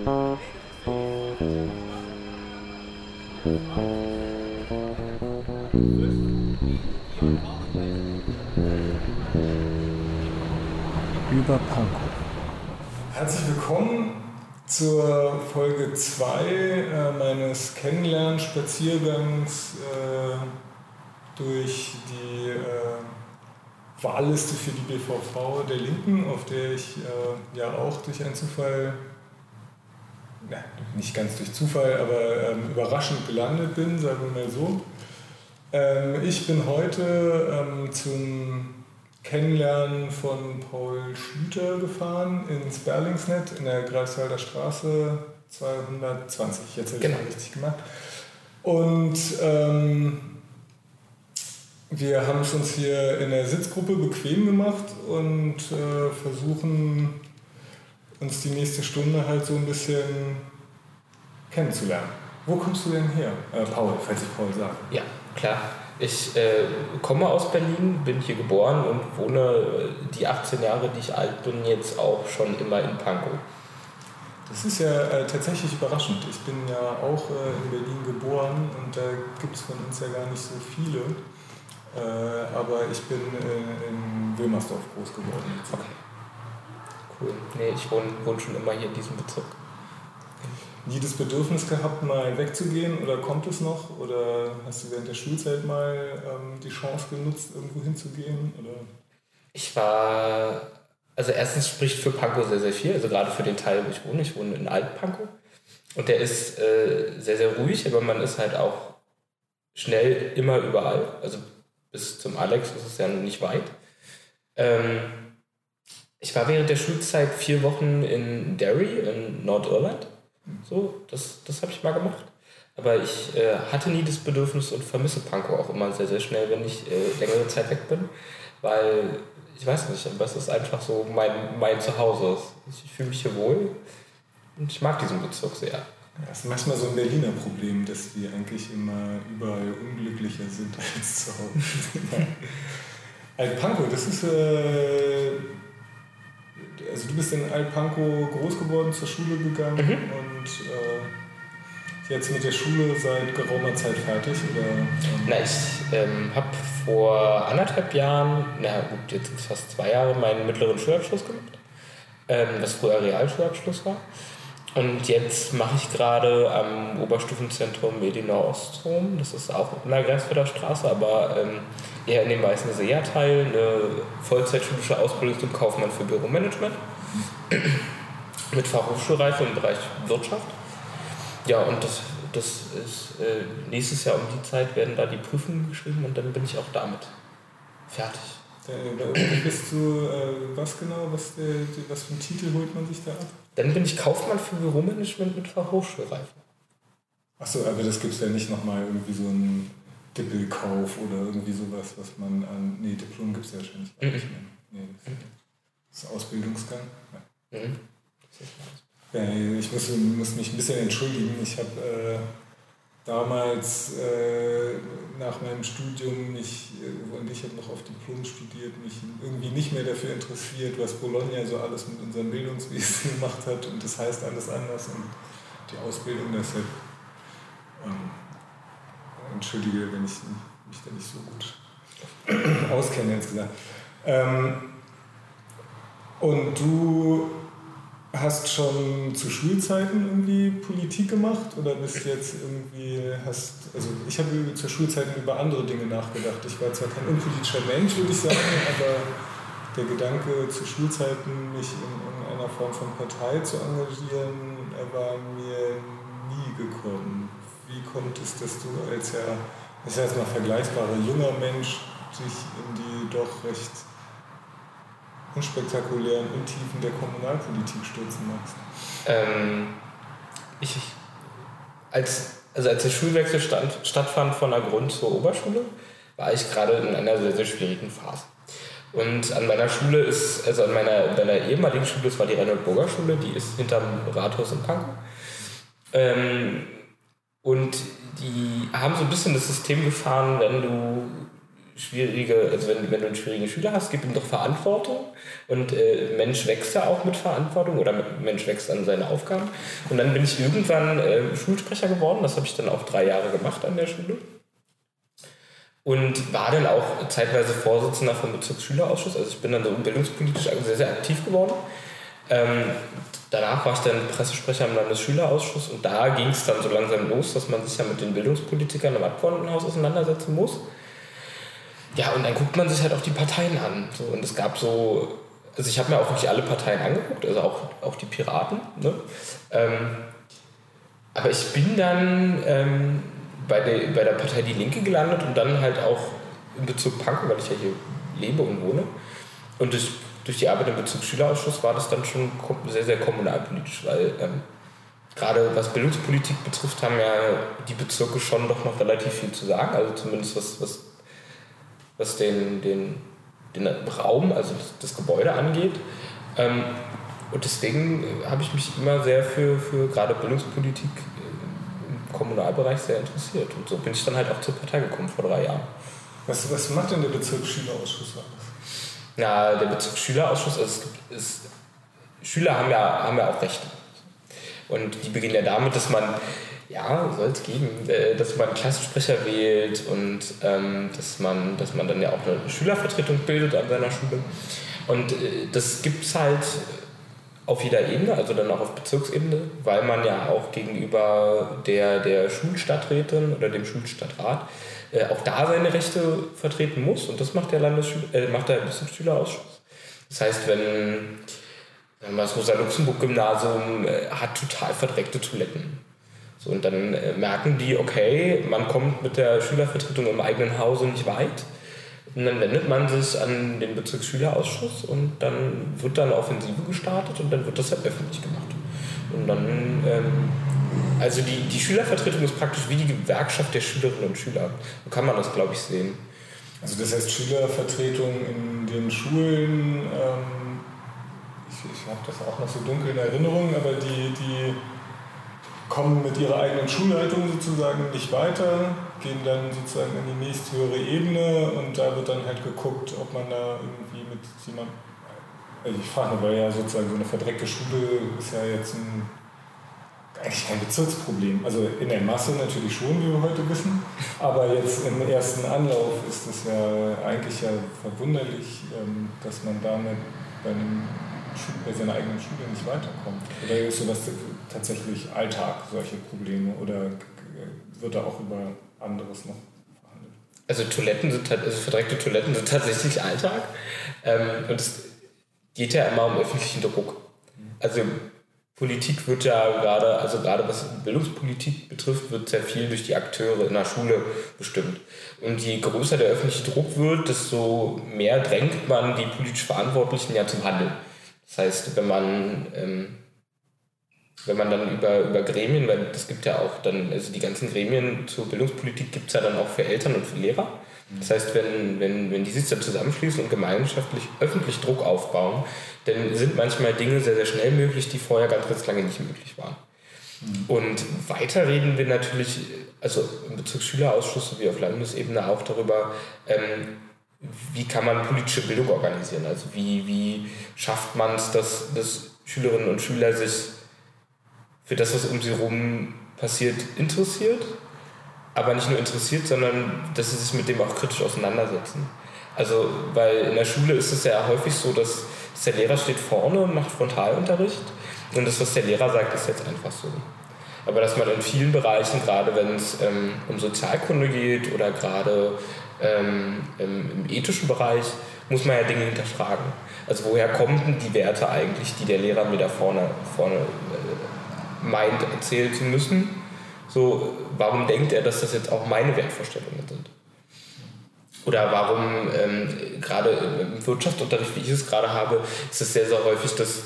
Über Pankow. Herzlich willkommen zur Folge 2 äh, meines Kennenlern-Spaziergangs äh, durch die äh, Wahlliste für die BVV der Linken, auf der ich äh, ja auch durch einen Zufall, nicht ganz durch Zufall, aber ähm, überraschend gelandet bin, sagen wir mal so. Ähm, ich bin heute ähm, zum Kennenlernen von Paul Schlüter gefahren ins Berlingsnet in der Greifswalder Straße 220. Jetzt habe ich Genau. es richtig gemacht. Und ähm, wir haben es uns hier in der Sitzgruppe bequem gemacht und äh, versuchen uns die nächste Stunde halt so ein bisschen kennenzulernen. Wo kommst du denn her? Äh, Paul, falls ich Paul sage. Ja, klar. Ich äh, komme aus Berlin, bin hier geboren und wohne äh, die 18 Jahre, die ich alt bin, jetzt auch schon immer in Pankow. Das ist ja äh, tatsächlich überraschend. Ich bin ja auch äh, in Berlin geboren und da gibt es von uns ja gar nicht so viele. Äh, aber ich bin in Wilmersdorf groß geworden. Okay. Cool. Nee, ich wohne, wohne schon immer hier in diesem Bezirk. Nie das Bedürfnis gehabt, mal wegzugehen oder kommt es noch? Oder hast du während der Schulzeit mal ähm, die Chance genutzt, irgendwo hinzugehen? Oder? Ich war, also erstens spricht für Pankow sehr, sehr viel, also gerade für den Teil, wo ich wohne. Ich wohne in Alt-Pankow. Und der ist äh, sehr, sehr ruhig, aber man ist halt auch schnell immer überall. Also bis zum Alex ist es ja nicht weit. Ähm, ich war während der Schulzeit vier Wochen in Derry in Nordirland. So, das, das habe ich mal gemacht. Aber ich äh, hatte nie das Bedürfnis und vermisse Pankow auch immer sehr, sehr schnell, wenn ich äh, längere Zeit weg bin. Weil, ich weiß nicht, aber es ist einfach so mein, mein Zuhause. Ich fühle mich hier wohl und ich mag diesen Bezirk sehr. Ja, das ist manchmal so ein Berliner Problem, dass wir eigentlich immer überall unglücklicher sind als zu Hause. Alt-Pankow, das ist. Äh, also, du bist in Alt-Pankow groß geworden, zur Schule gegangen Mhm. und äh, jetzt mit der Schule seit geraumer Zeit fertig? Oder, ähm, Na, ich ähm, habe vor anderthalb Jahren, na gut, jetzt fast zwei Jahre, meinen mittleren Schulabschluss gemacht, ähm, was früher Realschulabschluss war. Und jetzt mache ich gerade am Oberstufenzentrum Medina Ostrom, das ist auch in der Greifswalder Straße, aber ähm, eher in dem Weißen Seerteil, eine Vollzeitschulische Ausbildung zum Kaufmann für Büromanagement mit Fachhochschulreife im Bereich Wirtschaft. Ja, und das, das ist äh, nächstes Jahr um die Zeit werden da die Prüfungen geschrieben und dann bin ich auch damit fertig. äh, da oben bist du, äh, was genau, was, die, was für einen Titel holt man sich da ab? Dann bin ich Kaufmann für Büromanagement mit Fachhochschulreife. Achso, aber das gibt es ja nicht nochmal irgendwie so einen Dippelkauf oder irgendwie sowas, was man an. Nee, Diplom gibt es ja wahrscheinlich gar nicht mehr. Nee, das, das ist Ausbildungsgang. Ja. Mhm. Ja, ich muss, muss mich ein bisschen entschuldigen. Ich habe äh, damals äh, nach meinem Studium mich, äh, und ich habe noch auf Diplom studiert, mich irgendwie nicht mehr dafür interessiert, was Bologna so alles mit unserem Bildungswesen gemacht hat. Und das heißt alles anders. Und die Ausbildung deshalb. Ähm, entschuldige, wenn ich mich da nicht so gut auskenne insgesamt. Ähm, und du hast schon zu Schulzeiten irgendwie Politik gemacht oder bist jetzt irgendwie hast also ich habe zu Schulzeiten über andere Dinge nachgedacht. Ich war zwar kein unpolitischer Mensch, würde ich sagen, aber der Gedanke zu Schulzeiten mich in irgendeiner Form von Partei zu engagieren, er war mir nie gekommen. Wie kommt es, dass du als ja, sag jetzt mal vergleichbarer junger Mensch dich in die doch recht unspektakulären Untiefen der Kommunalpolitik stürzen magst? Ähm, ich, als, also als der Schulwechsel stand, stattfand von der Grund- zur Oberschule, war ich gerade in einer sehr, sehr schwierigen Phase. Und an meiner Schule ist, also an meiner, meiner ehemaligen Schule, das war die Reinhold-Burger Schule, die ist hinterm Rathaus in Pankow. Ähm, und die haben so ein bisschen das System gefahren, wenn du schwierige, also wenn, wenn du einen schwierigen Schüler hast, gib ihm doch Verantwortung. Und äh, Mensch wächst ja auch mit Verantwortung oder Mensch wächst an seine Aufgaben. Und dann bin ich irgendwann äh, Schulsprecher geworden. Das habe ich dann auch drei Jahre gemacht an der Schule. Und war dann auch zeitweise Vorsitzender vom Bezirksschülerausschuss. Also ich bin dann so bildungspolitisch sehr, sehr aktiv geworden. Ähm, danach war ich dann Pressesprecher im Landesschülerausschuss und da ging es dann so langsam los, dass man sich ja mit den Bildungspolitikern im Abgeordnetenhaus auseinandersetzen muss. Ja, und dann guckt man sich halt auch die Parteien an. So, und es gab so, also ich habe mir auch wirklich alle Parteien angeguckt, also auch, auch die Piraten. Ne? Ähm, aber ich bin dann ähm, bei, der, bei der Partei Die Linke gelandet und dann halt auch im Bezug Pankow, weil ich ja hier lebe und wohne. Und durch, durch die Arbeit im Bezug Schülerausschuss war das dann schon sehr, sehr kommunalpolitisch, weil ähm, gerade was Bildungspolitik betrifft, haben ja die Bezirke schon doch noch relativ viel zu sagen, also zumindest was, was was den, den, den Raum, also das, Gebäude angeht. Ähm, und deswegen habe ich mich immer sehr für, für gerade Bildungspolitik im Kommunalbereich sehr interessiert. Und so bin ich dann halt auch zur Partei gekommen vor drei Jahren. Was, was macht denn der Bezirksschülerausschuss Na, der Bezirksschülerausschuss, also es gibt, es, Schüler haben ja, haben ja auch Rechte. Und die beginnen ja damit, dass man ja, soll es geben, äh, dass man Klassensprecher wählt und ähm, dass, man, dass man dann ja auch eine Schülervertretung bildet an seiner Schule. Und äh, das gibt es halt auf jeder Ebene, also dann auch auf Bezirksebene, weil man ja auch gegenüber der, der Schulstadträtin oder dem Schulstadtrat äh, auch da seine Rechte vertreten muss. Und das macht der, Landesschül äh, macht der Bezirksschülerausschuss. Das heißt, wenn das Rosa-Luxemburg-Gymnasium äh, hat total verdreckte Toiletten so, und dann äh, merken die, okay, man kommt mit der Schülervertretung im eigenen Hause nicht weit. Und dann wendet man sich an den Bezirksschülerausschuss und dann wird dann Offensive gestartet und dann wird das halt öffentlich gemacht. Und dann, ähm, also die, die Schülervertretung ist praktisch wie die Gewerkschaft der Schülerinnen und Schüler. So kann man das, glaube ich, sehen. Also das heißt Schülervertretung in den Schulen, ähm, ich, ich habe das auch noch so dunkel in Erinnerung, aber die, die kommen mit ihrer eigenen Schulleitung sozusagen nicht weiter, gehen dann sozusagen in die nächsthöhere Ebene und da wird dann halt geguckt, ob man da irgendwie mit jemandem. Also ich frage nur, weil ja sozusagen so eine verdreckte Schule ist ja jetzt ein, eigentlich kein Bezirksproblem. Also in der Masse natürlich schon, wie wir heute wissen, aber jetzt im ersten Anlauf ist es ja eigentlich ja verwunderlich, ähm, dass man damit bei, einem, bei seiner eigenen Schule nicht weiterkommt. Oder ist sowas tatsächlich Alltag, solche Probleme? Oder wird da auch über anderes noch verhandelt? Also Toiletten sind also verdreckte Toiletten sind tatsächlich Alltag. Ähm, und es geht ja immer um öffentlichen Druck. Also Politik wird ja gerade, also gerade was Bildungspolitik betrifft, wird sehr viel durch die Akteure in der Schule bestimmt. Und je größer der öffentliche Druck wird, desto mehr drängt man die politisch Verantwortlichen ja zum Handeln. Das heißt, wenn man ähm, wenn man dann über, über Gremien, weil es gibt ja auch dann, also die ganzen Gremien zur Bildungspolitik gibt es ja dann auch für Eltern und für Lehrer. Das heißt, wenn, wenn, wenn die sich dann zusammenschließen und gemeinschaftlich öffentlich Druck aufbauen, dann sind manchmal Dinge sehr, sehr schnell möglich, die vorher ganz, ganz lange nicht möglich waren. Mhm. Und weiter reden wir natürlich, also im Bezirksschülerausschuss sowie auf Landesebene auch darüber, ähm, wie kann man politische Bildung organisieren? Also wie, wie schafft man es, dass, dass Schülerinnen und Schüler sich für das, was um sie herum passiert, interessiert, aber nicht nur interessiert, sondern dass sie sich mit dem auch kritisch auseinandersetzen. Also, weil in der Schule ist es ja häufig so, dass, der Lehrer steht vorne und macht Frontalunterricht und das, was der Lehrer sagt, ist jetzt einfach so. Aber dass man in vielen Bereichen, gerade wenn es ähm, um Sozialkunde geht oder gerade ähm, im, im, ethischen Bereich, muss man ja Dinge hinterfragen. Also woher kommen denn die Werte eigentlich, die der Lehrer mir da vorne, vorne meint, erzählen zu müssen. So, warum denkt er, dass das jetzt auch meine Wertvorstellungen sind? Oder warum, ähm, gerade im Wirtschaftsunterricht, wie ich es gerade habe, ist es sehr, sehr häufig, dass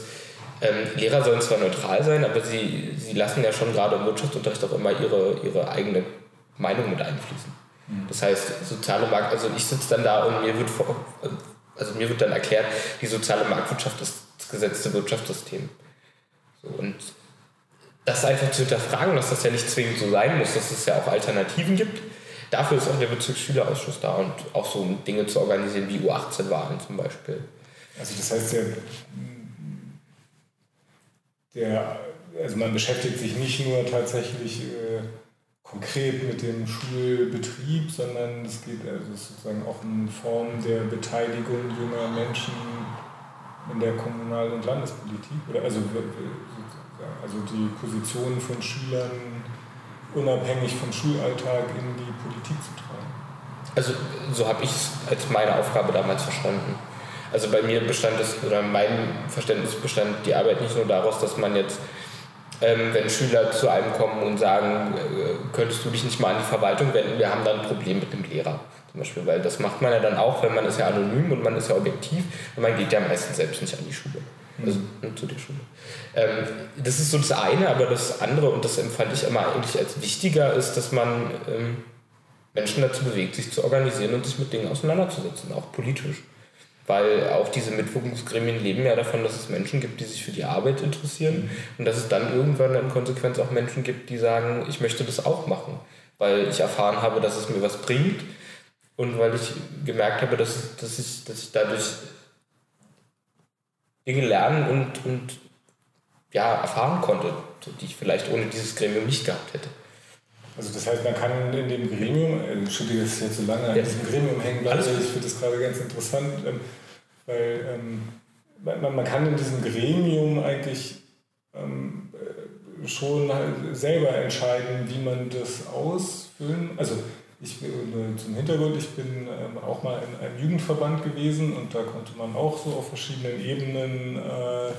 ähm, Lehrer sollen zwar neutral sein, aber sie, sie lassen ja schon gerade im Wirtschaftsunterricht auch immer ihre, ihre eigene Meinung mit einfließen. Mhm. Das heißt, soziale Markt, also ich sitze dann da und mir wird, vor, also mir wird dann erklärt, die soziale Marktwirtschaft ist das gesetzte Wirtschaftssystem. Das einfach zu hinterfragen, dass das ja nicht zwingend so sein muss, dass es ja auch Alternativen gibt, dafür ist auch der Bezirksschülerausschuss da und auch so Dinge zu organisieren wie U18-Wahlen zum Beispiel. Also das heißt, der, der, also man beschäftigt sich nicht nur tatsächlich äh, konkret mit dem Schulbetrieb, sondern es geht also sozusagen auch eine Form der Beteiligung junger Menschen in der Kommunal- und Landespolitik. Oder also, also die Position von Schülern unabhängig vom Schulalltag in die Politik zu tragen. Also so habe ich es als meine Aufgabe damals verstanden. Also bei mir bestand es, oder mein Verständnis bestand die Arbeit nicht nur daraus, dass man jetzt ähm, wenn Schüler zu einem kommen und sagen, äh, könntest du dich nicht mal an die Verwaltung wenden, wir haben dann ein Problem mit dem Lehrer zum Beispiel, weil das macht man ja dann auch, wenn man ist ja anonym und man ist ja objektiv und man geht ja meistens selbst nicht an die Schule, also mhm. zu der Schule. Ähm, das ist so das eine, aber das andere, und das empfand ich immer eigentlich als wichtiger, ist, dass man ähm, Menschen dazu bewegt, sich zu organisieren und sich mit Dingen auseinanderzusetzen, auch politisch. Weil auch diese Mitwirkungsgremien leben ja davon, dass es Menschen gibt, die sich für die Arbeit interessieren und dass es dann irgendwann in Konsequenz auch Menschen gibt, die sagen, ich möchte das auch machen, weil ich erfahren habe, dass es mir was bringt und weil ich gemerkt habe, dass, dass, ich, dass ich dadurch Dinge lernen und, und ja, erfahren konnte, die ich vielleicht ohne dieses Gremium nicht gehabt hätte. Also das heißt, man kann in dem Gremium, äh, Entschuldige, dass ich jetzt so lange an diesem Gremium hängen bleibe, ich finde das gerade ganz interessant, ähm, weil ähm, man, man kann in diesem Gremium eigentlich ähm, äh, schon halt selber entscheiden, wie man das ausfüllen. Also ich äh, zum Hintergrund, ich bin ähm, auch mal in einem Jugendverband gewesen und da konnte man auch so auf verschiedenen Ebenen äh,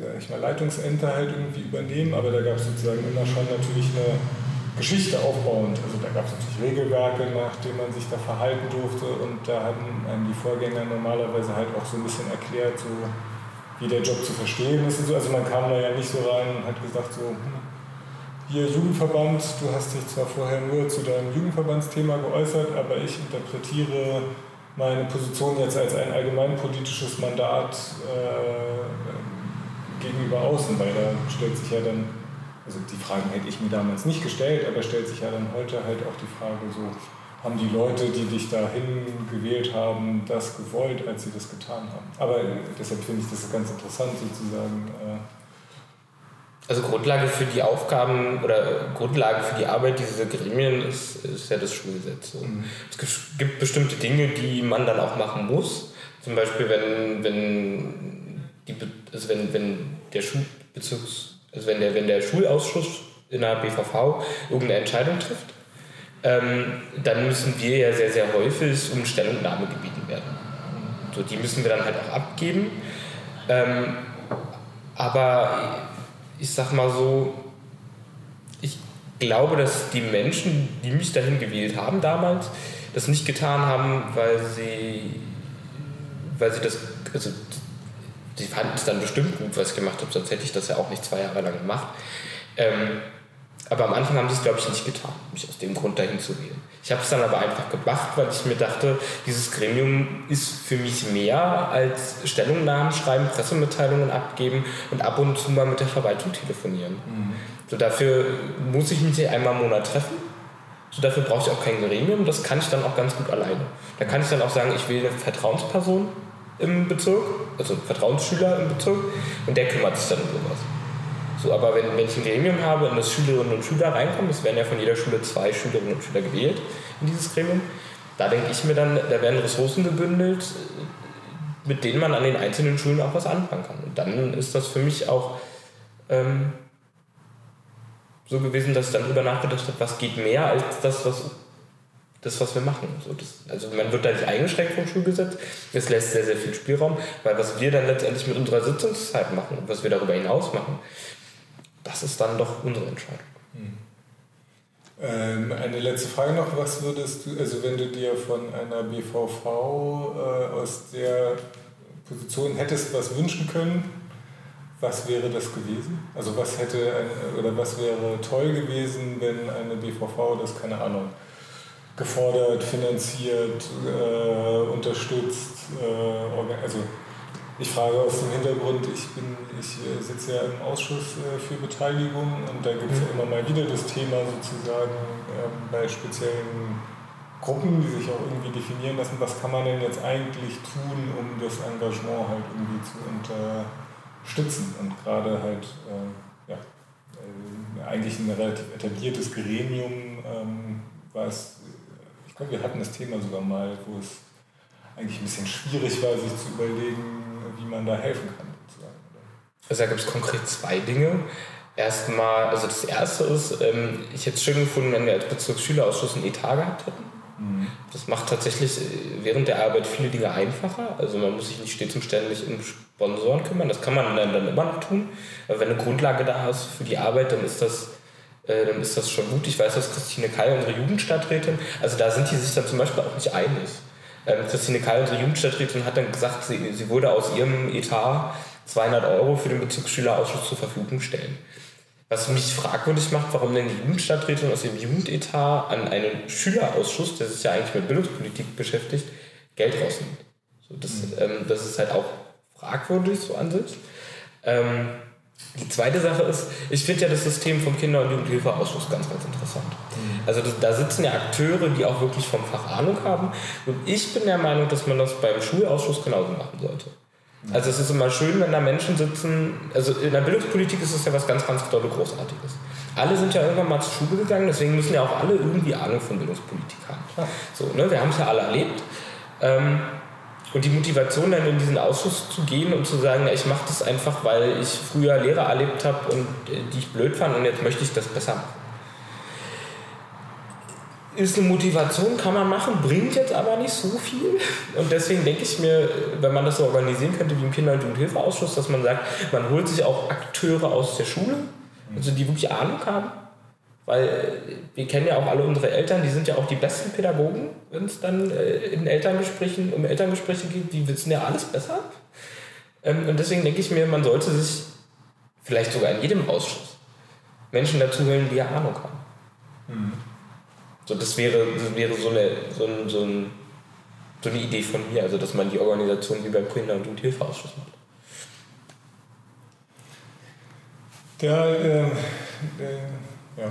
sag ich mal, Leitungsämter halt irgendwie übernehmen, aber da gab es sozusagen immer schon natürlich eine Geschichte aufbauend. Also da gab es natürlich Regelwerke, nach denen man sich da verhalten durfte und da haben einem die Vorgänger normalerweise halt auch so ein bisschen erklärt, so wie der Job zu verstehen ist. Und so. Also man kam da ja nicht so rein und hat gesagt so, hm, hier Jugendverband, du hast dich zwar vorher nur zu deinem Jugendverbandsthema geäußert, aber ich interpretiere meine Position jetzt als ein allgemeinpolitisches Mandat äh, gegenüber außen, weil da stellt sich ja dann also die Fragen hätte ich mir damals nicht gestellt, aber stellt sich ja dann heute halt auch die Frage so, haben die Leute, die dich dahin gewählt haben, das gewollt, als sie das getan haben? Aber deshalb finde ich das ganz interessant sozusagen. Äh also Grundlage für die Aufgaben oder Grundlage für die Arbeit dieser Gremien ist, ist ja das Schulgesetz. Mhm. Es gibt bestimmte Dinge, die man dann auch machen muss. Zum Beispiel, wenn, wenn, die, also wenn, wenn der Schulbezirks also wenn der, wenn der Schulausschuss in der BVV irgendeine Entscheidung trifft, ähm, dann müssen wir ja sehr, sehr häufig um Stellungnahme gebeten werden. So, die müssen wir dann halt auch abgeben. Ähm, aber ich sag mal so, ich glaube, dass die Menschen, die mich dahin gewählt haben damals, das nicht getan haben, weil sie, weil sie das, also die fanden es dann bestimmt gut, was ich gemacht habe, sonst hätte ich das ja auch nicht zwei Jahre lang gemacht. Ähm, aber am Anfang haben sie es, glaube ich, nicht getan, mich aus dem Grund dahin zu wählen. Ich habe es dann aber einfach gemacht, weil ich mir dachte, dieses Gremium ist für mich mehr als Stellungnahmen schreiben, Pressemitteilungen abgeben und ab und zu mal mit der Verwaltung telefonieren. Mhm. So dafür muss ich mich einmal im Monat treffen. So dafür brauche ich auch kein Gremium. Das kann ich dann auch ganz gut alleine. Da kann ich dann auch sagen, ich wähle eine Vertrauensperson im Bezirk, also Vertrauensschüler im Bezirk, und der kümmert sich dann um sowas. So, aber wenn, wenn ich ein Gremium habe und das Schülerinnen und Schüler reinkommen, es werden ja von jeder Schule zwei Schülerinnen und Schüler gewählt in dieses Gremium, da denke ich mir dann, da werden Ressourcen gebündelt, mit denen man an den einzelnen Schulen auch was anfangen kann. Und dann ist das für mich auch ähm, so gewesen, dass ich dann darüber nachgedacht habe, was geht mehr als das, was das, was wir machen. So, das, also man wird da nicht eingeschränkt vom Schulgesetz. Es lässt sehr, sehr viel Spielraum, weil was wir dann letztendlich mit unserer Sitzungszeit machen und was wir darüber hinaus machen, das ist dann doch unsere Entscheidung. Hm. Ähm, eine letzte Frage noch, was würdest du, also wenn du dir von einer BVV äh, aus der Position hättest was wünschen können, was wäre das gewesen? Also was hätte ein, oder was wäre toll gewesen, wenn eine BVV das, keine Ahnung, gefordert, finanziert, äh, unterstützt, äh, also ich frage aus dem Hintergrund, ich, bin, ich äh, sitze ja im Ausschuss äh, für Beteiligung und da gibt es ja mhm. immer mal wieder das Thema sozusagen ähm, bei speziellen Gruppen, die sich auch irgendwie definieren lassen, was kann man denn jetzt eigentlich tun, um das Engagement halt irgendwie zu unterstützen und gerade halt äh, ja, äh, eigentlich ein relativ etabliertes Gremium, ähm, was, ich glaube, wir hatten das Thema sogar mal, wo es eigentlich ein bisschen schwierig war, sich zu überlegen, wie man da helfen kann. Sozusagen. Also da gibt es konkret zwei Dinge. Erstmal, also das erste ist, ähm, ich hätte es schön gefunden, wenn wir als Bezirksschülerausschuss einen Etat gehabt hätten. Mhm. Das macht tatsächlich äh, während der Arbeit viele Dinge einfacher. Also man muss sich nicht stets und ständig um Sponsoren kümmern. Das kann man dann, dann immer noch tun. Aber wenn eine Grundlage da ist für die Arbeit, dann ist das äh, dann ist das schon gut. Ich weiß, dass Christine Kai, unsere Jugendstadträtin, also da sind die sich dann zum Beispiel auch nicht einig. Ähm, Christine Kall, unsere Jugendstadträtin, hat dann gesagt, sie, sie würde aus ihrem Etat 200 Euro für den Bezirksschülerausschuss zur Verfügung stellen. Was mich fragwürdig macht, warum denn die Jugendstadträtin aus ihrem Jugendetat an einen Schülerausschuss, der sich ja eigentlich mit Bildungspolitik beschäftigt, Geld rausnimmt. So, das, mhm. ähm, das ist halt auch fragwürdig so an sich. Ähm, die zweite Sache ist, ich finde ja das System vom Kinder- und Jugendhilfeausschuss ganz, ganz interessant. Mhm. Also das, da sitzen ja Akteure, die auch wirklich vom Fach Ahnung haben. Und ich bin der Meinung, dass man das beim Schulausschuss genauso machen sollte. Mhm. Also es ist immer schön, wenn da Menschen sitzen, also in der Bildungspolitik ist es ja was ganz, ganz tolle, Großartiges. Alle sind ja irgendwann mal zur Schule gegangen, deswegen müssen ja auch alle irgendwie Ahnung von Bildungspolitik haben. So, ne? Wir haben es ja alle erlebt. Ähm, und die Motivation dann in diesen Ausschuss zu gehen und zu sagen, ich mache das einfach, weil ich früher Lehrer erlebt habe und äh, die ich blöd fand und jetzt möchte ich das besser machen. Ist eine Motivation, kann man machen, bringt jetzt aber nicht so viel. Und deswegen denke ich mir, wenn man das so organisieren könnte wie im Kinder- und Jugendhilfeausschuss, dass man sagt, man holt sich auch Akteure aus der Schule, also die wirklich Ahnung haben, weil wir kennen ja auch alle unsere Eltern, die sind ja auch die besten Pädagogen, wenn es dann äh, in Elterngesprächen, um Elterngespräche geht, die wissen ja alles besser. Ähm, und deswegen denke ich mir, man sollte sich vielleicht sogar in jedem Ausschuss Menschen dazu holen, die ja Ahnung haben. Mhm. So, das wäre, das wäre so, eine, so, ein, so, ein, so eine Idee von mir, also dass man die Organisation wie beim Kinder- und Jugendhilfeausschuss macht. Ja, äh, äh, ja.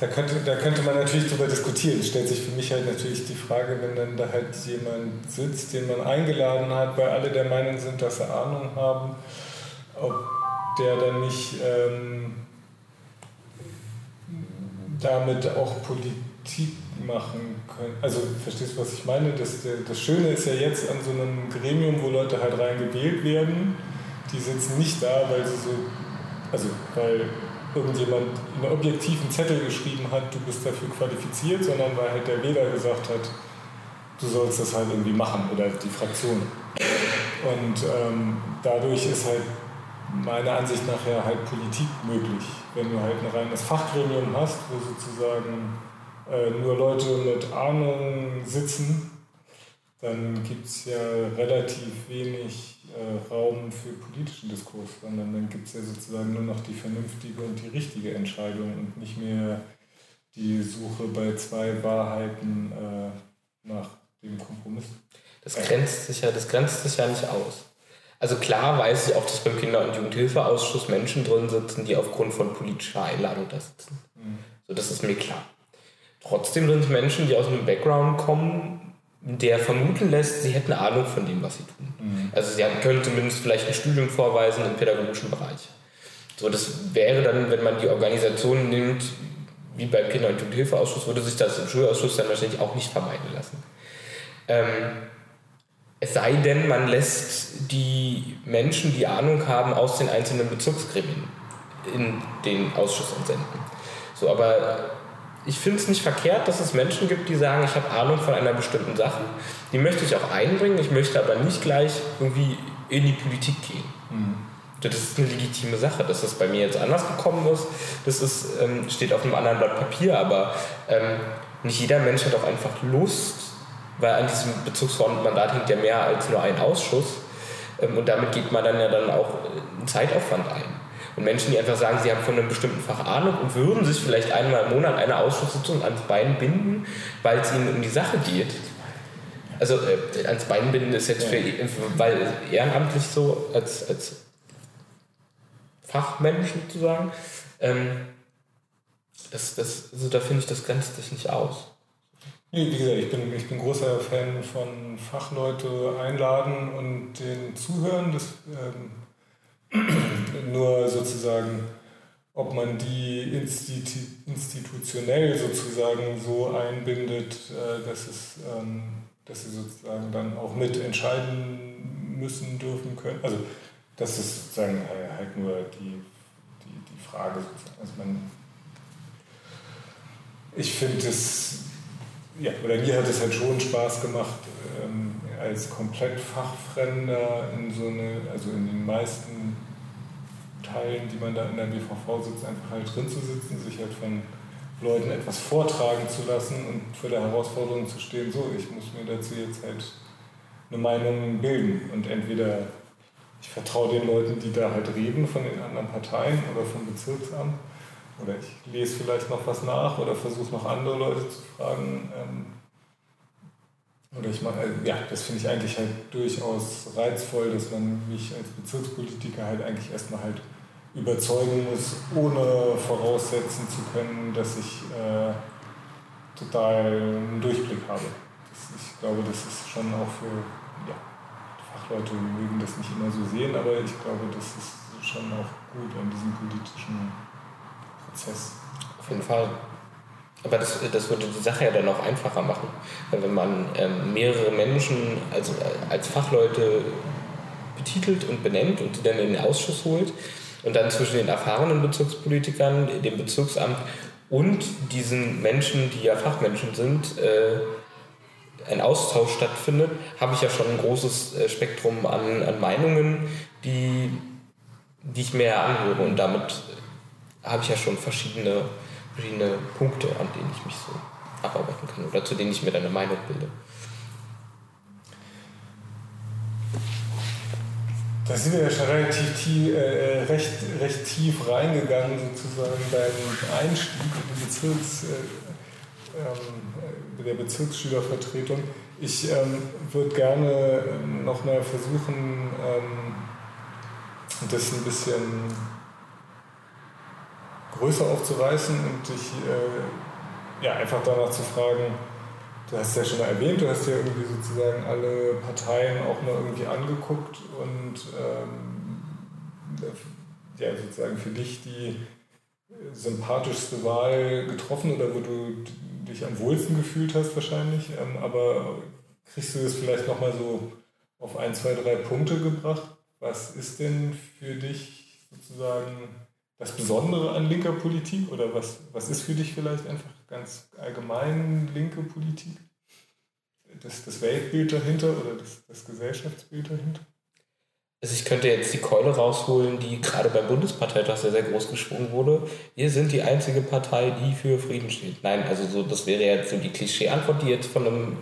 Da könnte, da könnte man natürlich darüber diskutieren. Stellt sich für mich halt natürlich die Frage, wenn dann da halt jemand sitzt, den man eingeladen hat, weil alle der Meinung sind, dass sie Ahnung haben, ob der dann nicht ähm, damit auch Politik machen können. Also verstehst du, was ich meine? Das, das Schöne ist ja jetzt an so einem Gremium, wo Leute halt rein gewählt werden, die sitzen nicht da, weil sie so, also weil irgendjemand einen objektiven Zettel geschrieben hat, du bist dafür qualifiziert, sondern weil halt der Wähler gesagt hat, du sollst das halt irgendwie machen oder die Fraktion. Und ähm, dadurch ist halt meiner Ansicht nach ja halt Politik möglich. Wenn du halt ein reines Fachgremium hast, wo sozusagen äh, nur Leute mit Ahnung sitzen, dann gibt es ja relativ wenig äh, Raum für politischen Diskurs, sondern dann gibt es ja sozusagen nur noch die vernünftige und die richtige Entscheidung und nicht mehr die Suche bei zwei Wahrheiten äh, nach dem Kompromiss. Das grenzt, sich ja, das grenzt sich ja nicht aus. Also klar weiß ich auch, dass beim Kinder- und Jugendhilfeausschuss Menschen drin sitzen, die aufgrund von politischer Einladung da sitzen. Mhm. So, das ist mir klar. Trotzdem sind es Menschen, die aus einem Background kommen, der vermuten lässt, sie hätten Ahnung von dem, was sie tun. Mhm. Also sie können zumindest vielleicht ein Studium vorweisen im pädagogischen Bereich. So, das wäre dann, wenn man die Organisation nimmt, wie beim Kinder- und Jugendhilfeausschuss, würde sich das im Schulausschuss dann wahrscheinlich auch nicht vermeiden lassen. Ähm, es sei denn, man lässt die Menschen, die Ahnung haben, aus den einzelnen Bezirksgremien in den Ausschuss entsenden. So, aber ich finde es nicht verkehrt, dass es Menschen gibt, die sagen, ich habe Ahnung von einer bestimmten Sache. Die möchte ich auch einbringen, ich möchte aber nicht gleich irgendwie in die Politik gehen. Mhm. Das ist eine legitime Sache. Dass das bei mir jetzt anders gekommen ist, das ist, ähm, steht auf einem anderen Blatt Papier, aber ähm, nicht jeder Mensch hat auch einfach Lust, weil an diesem Bezugsmandat hängt ja mehr als nur ein Ausschuss. Ähm, und damit geht man dann ja dann auch einen Zeitaufwand ein. Und Menschen, die einfach sagen, sie haben von einem bestimmten Fach Ahnung und würden sich vielleicht einmal im Monat eine Ausschusssitzung ans Bein binden, weil es ihnen um die Sache geht. Also äh, ans Bein binden ist jetzt für, weil ehrenamtlich so als, als Fachmensch sozusagen. Ähm, das, das, also da finde ich, das grenzt sich nicht aus. Nee, wie gesagt, ich bin, ich bin großer Fan von Fachleute einladen und den zuhören. Das, ähm, nur sozusagen, ob man die institu institutionell sozusagen so einbindet, äh, dass, es, ähm, dass sie sozusagen dann auch mitentscheiden müssen dürfen können. Also das ist sozusagen äh, halt nur die, die, die Frage. Also man, ich finde es ja, oder mir hat es halt schon Spaß gemacht, ähm, als komplett Fachfremder in so eine, also in den meisten Teilen, die man da in der BVV sitzt, einfach halt drin zu sitzen, sich halt von Leuten etwas vortragen zu lassen und vor der Herausforderung zu stehen, so, ich muss mir dazu jetzt halt eine Meinung bilden und entweder ich vertraue den Leuten, die da halt reden von den anderen Parteien oder vom Bezirksamt oder ich lese vielleicht noch was nach oder versuche noch andere Leute zu fragen. Ähm, oder ich mache, äh, ja, das finde ich eigentlich halt durchaus reizvoll, dass man mich als Bezirkspolitiker halt eigentlich erstmal halt überzeugen muss, ohne voraussetzen zu können, dass ich äh, total einen Durchblick habe. Das, ich glaube, das ist schon auch für ja, Fachleute mögen das nicht immer so sehen, aber ich glaube, das ist schon auch gut an diesem politischen Prozess. Auf jeden Fall. Aber das, das würde die Sache ja dann auch einfacher machen. Wenn man ähm, mehrere Menschen also, als Fachleute betitelt und benennt und die dann in den Ausschuss holt und dann zwischen den erfahrenen Bezirkspolitikern, dem Bezirksamt und diesen Menschen, die ja Fachmenschen sind, äh, ein Austausch stattfindet, habe ich ja schon ein großes äh, Spektrum an, an Meinungen, die, die ich mir anhöre und damit habe ich ja schon verschiedene, verschiedene Punkte, an denen ich mich so abarbeiten kann oder zu denen ich mir dann eine Meinung bilde. Da sind wir ja schon relativ tief, äh, recht, recht tief reingegangen, sozusagen beim Einstieg in Bezirks, äh, äh, der Bezirksschülervertretung. Ich ähm, würde gerne ähm, nochmal versuchen, ähm, das ein bisschen größer aufzureißen und dich äh, ja, einfach danach zu fragen, du hast ja schon mal erwähnt, du hast ja irgendwie sozusagen alle Parteien auch mal irgendwie angeguckt und ähm, ja, sozusagen für dich die sympathischste Wahl getroffen oder wo du dich am wohlsten gefühlt hast wahrscheinlich. Ähm, aber kriegst du das vielleicht nochmal so auf ein, zwei, drei Punkte gebracht? Was ist denn für dich sozusagen das Besondere an linker Politik oder was, was ist für dich vielleicht einfach ganz allgemein linke Politik? Das, das Weltbild dahinter oder das, das Gesellschaftsbild dahinter? Also ich könnte jetzt die Keule rausholen, die gerade beim Bundesparteitag sehr, sehr groß geschwungen wurde. Wir sind die einzige Partei, die für Frieden steht. Nein, also so, das wäre jetzt so die Klischee-Antwort, die jetzt von, einem,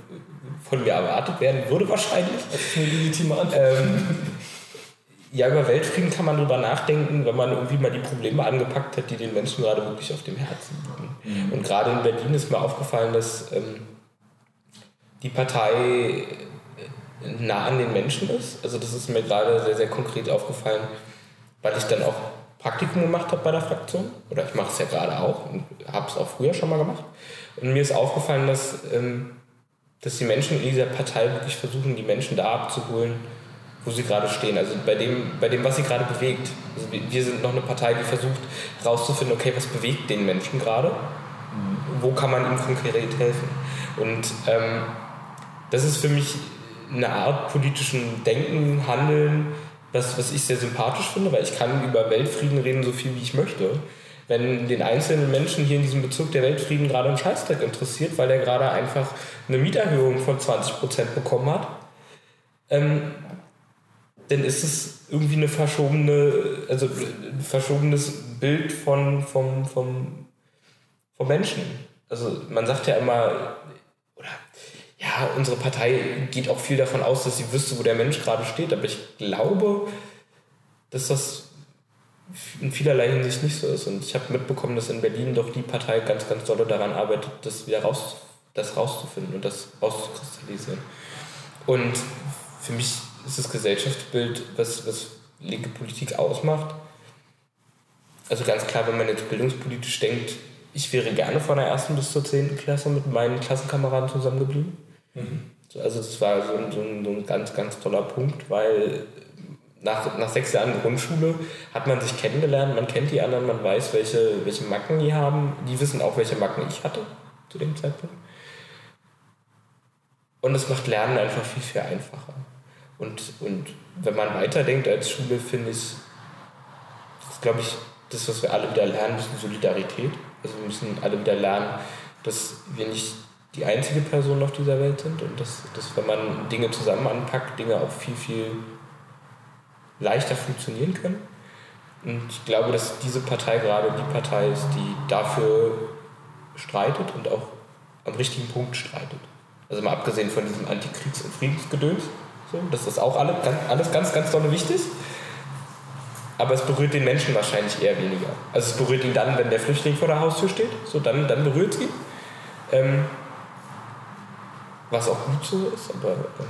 von mir erwartet werden würde wahrscheinlich. Das ist eine legitime Antwort. Ähm, ja, über Weltfrieden kann man drüber nachdenken, wenn man irgendwie mal die Probleme angepackt hat, die den Menschen gerade wirklich auf dem Herzen liegen. Mhm. Und gerade in Berlin ist mir aufgefallen, dass ähm, die Partei äh, nah an den Menschen ist. Also das ist mir gerade sehr, sehr konkret aufgefallen, weil ich dann auch Praktikum gemacht habe bei der Fraktion. Oder ich mache es ja gerade auch und habe es auch früher schon mal gemacht. Und mir ist aufgefallen, dass, ähm, dass die Menschen in dieser Partei wirklich versuchen, die Menschen da abzuholen, wo sie gerade stehen, also bei dem, bei dem was sie gerade bewegt. Also wir sind noch eine Partei, die versucht herauszufinden, okay, was bewegt den Menschen gerade, mhm. wo kann man ihm konkret helfen. Und ähm, das ist für mich eine Art politischen Denken, Handeln, was, was ich sehr sympathisch finde, weil ich kann über Weltfrieden reden, so viel wie ich möchte. Wenn den einzelnen Menschen hier in diesem Bezirk der Weltfrieden gerade ein Scheißdreck interessiert, weil er gerade einfach eine Mieterhöhung von 20% bekommen hat, ähm, dann ist es irgendwie eine verschobene, also ein verschobenes Bild von, vom, vom, vom Menschen. Also man sagt ja immer, oder ja, unsere Partei geht auch viel davon aus, dass sie wüsste, wo der Mensch gerade steht. Aber ich glaube, dass das in vielerlei Hinsicht nicht so ist. Und ich habe mitbekommen, dass in Berlin doch die Partei ganz, ganz doll daran arbeitet, das wieder raus, das rauszufinden und das rauszukristallisieren. Und für mich ist das Gesellschaftsbild, was, was linke Politik ausmacht, also ganz klar, wenn man jetzt bildungspolitisch denkt, ich wäre gerne von der ersten bis zur zehnten Klasse mit meinen Klassenkameraden zusammengeblieben. Mhm. Also das war so ein, so, ein, so ein ganz, ganz toller Punkt, weil nach, nach sechs Jahren Grundschule hat man sich kennengelernt, man kennt die anderen, man weiß, welche, welche Macken die haben. Die wissen auch, welche Macken ich hatte zu dem Zeitpunkt. Und es macht Lernen einfach viel, viel einfacher. Und, und wenn man weiterdenkt als Schule, finde ich, ist, glaube ich, das, was wir alle wieder lernen müssen, Solidarität. Also wir müssen alle wieder lernen, dass wir nicht die einzige Person auf dieser Welt sind und dass, dass wenn man Dinge zusammen anpackt, Dinge auch viel, viel leichter funktionieren können. Und ich glaube, dass diese Partei gerade die Partei ist, die dafür streitet und auch am richtigen Punkt streitet. Also mal abgesehen von diesem Antikriegs- und Friedensgedöns, so, das ist auch alles ganz, alles ganz, ganz dolle wichtig. Aber es berührt den Menschen wahrscheinlich eher weniger. Also es berührt ihn dann, wenn der Flüchtling vor der Haustür steht, so dann, dann berührt es ihn. Ähm, was auch gut so ist, aber ähm,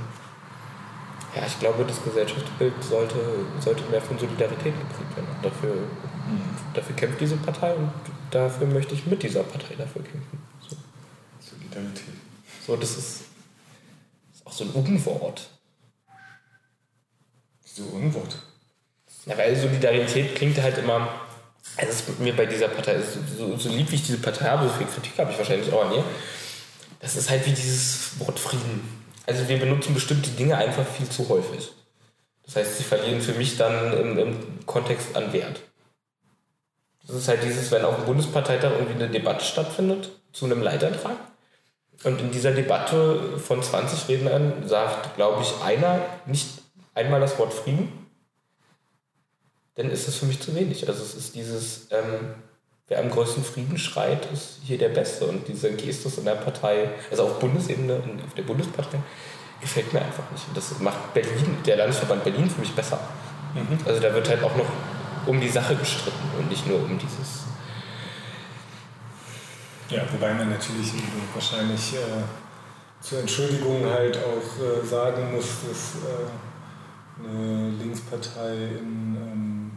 ja, ich glaube, das Gesellschaftsbild sollte, sollte mehr von Solidarität geprägt werden. Und dafür, mhm. dafür kämpft diese Partei und dafür möchte ich mit dieser Partei dafür kämpfen. So. Solidarität. So, das ist, ist auch so ein Unwort. So Unwort. Ja, weil Solidarität klingt halt immer, also es ist mir bei dieser Partei, so, so lieb wie ich diese Partei habe, so viel Kritik habe ich wahrscheinlich auch an ihr, das ist halt wie dieses Wort Frieden. Also wir benutzen bestimmte Dinge einfach viel zu häufig. Das heißt, sie verlieren für mich dann im, im Kontext an Wert. Das ist halt dieses, wenn auf dem Bundesparteitag irgendwie eine Debatte stattfindet zu einem Leitantrag. Und in dieser Debatte von 20 Rednern sagt, glaube ich, einer nicht einmal das Wort Frieden, dann ist das für mich zu wenig. Also es ist dieses, ähm, wer am größten Frieden schreit, ist hier der Beste. Und dieser Gestus in der Partei, also auf Bundesebene, auf der Bundespartei, gefällt mir einfach nicht. Und das macht Berlin, der Landesverband Berlin für mich besser. Mhm. Also da wird halt auch noch um die Sache gestritten und nicht nur um dieses. Ja, wobei man natürlich wahrscheinlich äh, zur Entschuldigung halt auch äh, sagen muss, dass äh, eine Linkspartei in ähm,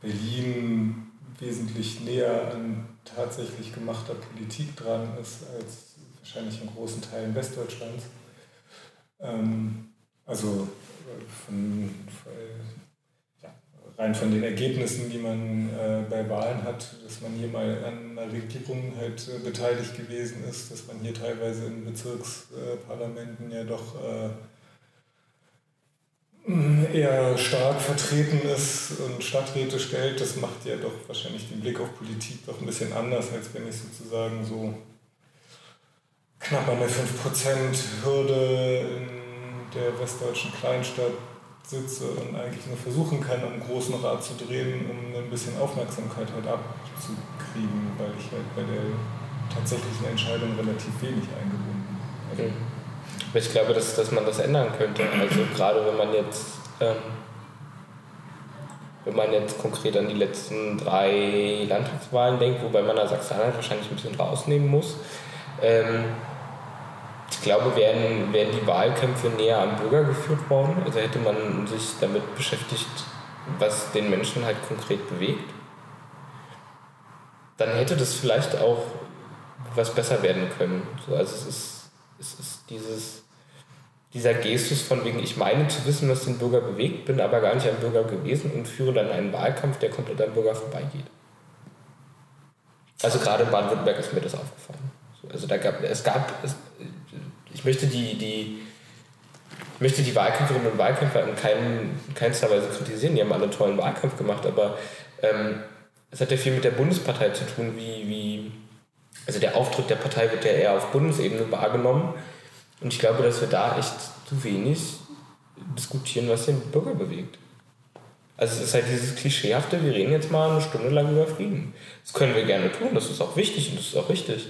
Berlin wesentlich näher an tatsächlich gemachter Politik dran ist als wahrscheinlich in großen Teilen Westdeutschlands. Ähm, also äh, von, ja, rein von den Ergebnissen, die man äh, bei Wahlen hat, dass man hier mal an einer Regierung halt äh, beteiligt gewesen ist, dass man hier teilweise in Bezirksparlamenten ja doch äh, eher stark vertreten ist und Stadträte stellt, das macht ja doch wahrscheinlich den Blick auf Politik doch ein bisschen anders, als wenn ich sozusagen so knapp an der 5%-Hürde in der westdeutschen Kleinstadt sitze und eigentlich nur versuchen kann, am großen Rad zu drehen, um ein bisschen Aufmerksamkeit halt abzukriegen, weil ich halt bei der tatsächlichen Entscheidung relativ wenig eingebunden bin. Okay. Ich glaube, dass, dass man das ändern könnte. Also gerade wenn man jetzt, ähm, wenn man jetzt konkret an die letzten drei Landtagswahlen denkt, wobei man da Sachsen-Anhalt wahrscheinlich ein bisschen rausnehmen muss. Ähm, ich glaube, wären, wären die Wahlkämpfe näher am Bürger geführt worden. Also hätte man sich damit beschäftigt, was den Menschen halt konkret bewegt. Dann hätte das vielleicht auch was besser werden können. also es ist, es ist dieses dieser Gestus von wegen, ich meine zu wissen, was den Bürger bewegt, bin aber gar nicht ein Bürger gewesen und führe dann einen Wahlkampf, der komplett am Bürger vorbeigeht. Also gerade in Baden-Württemberg ist mir das aufgefallen. Also da gab es gab, es, ich möchte die, die, ich möchte die Wahlkämpferinnen und Wahlkämpfer in, keinster Weise kritisieren, die haben alle einen tollen Wahlkampf gemacht, aber ähm, es hat ja viel mit der Bundespartei zu tun, wie, wie, also der Auftritt der Partei wird ja eher auf Bundesebene wahrgenommen und ich glaube, dass wir da echt zu wenig diskutieren, was den Bürger bewegt. Also es ist halt dieses Klischeehafte, wir reden jetzt mal eine Stunde lang über Frieden. Das können wir gerne tun, das ist auch wichtig und das ist auch richtig.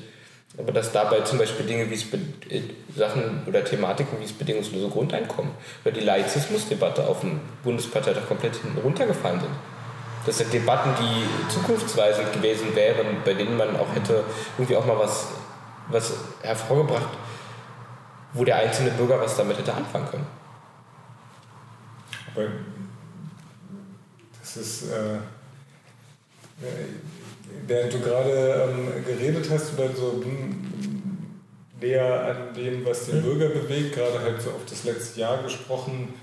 Aber dass dabei zum Beispiel Dinge wie äh, Sachen oder Thematiken wie das bedingungslose Grundeinkommen oder die Laizismusdebatte auf dem Bundesparteitag komplett hinten runtergefallen sind. Das sind Debatten, die zukunftsweisend gewesen wären, bei denen man auch hätte irgendwie auch mal was, was hervorgebracht wo der einzelne Bürger was damit hätte anfangen können. Aber das ist, äh, während du gerade ähm, geredet hast, oder so näher an dem, was den hm. Bürger bewegt, gerade halt so auf das letzte Jahr gesprochen,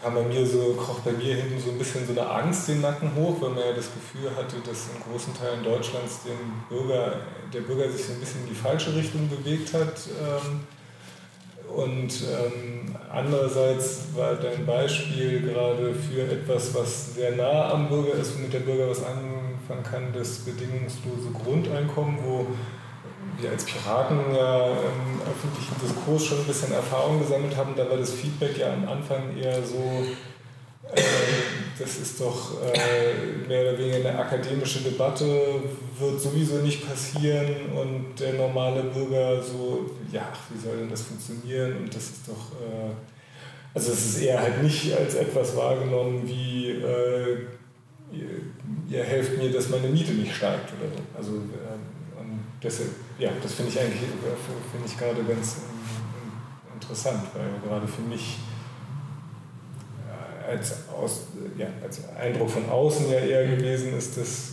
kam bei mir so, kroch bei mir hinten so ein bisschen so eine Angst den Nacken hoch, weil man ja das Gefühl hatte, dass in großen Teilen Deutschlands den Bürger, der Bürger sich so ein bisschen in die falsche Richtung bewegt hat. Ähm, und ähm, andererseits war dein Beispiel gerade für etwas, was sehr nah am Bürger ist, womit der Bürger was anfangen kann, das bedingungslose Grundeinkommen, wo wir als Piraten ja im öffentlichen Diskurs schon ein bisschen Erfahrung gesammelt haben. Da war das Feedback ja am Anfang eher so, das ist doch äh, mehr oder weniger eine akademische Debatte, wird sowieso nicht passieren und der normale Bürger so, ja, wie soll denn das funktionieren und das ist doch, äh, also es ist eher halt nicht als etwas wahrgenommen wie, äh, ihr, ihr, helft mir, dass meine Miete nicht steigt oder so. Also, ähm, deshalb, ja, das finde ich eigentlich, finde ich gerade ganz ähm, interessant, weil gerade für mich als, aus, ja, als Eindruck von außen ja eher gewesen ist, dass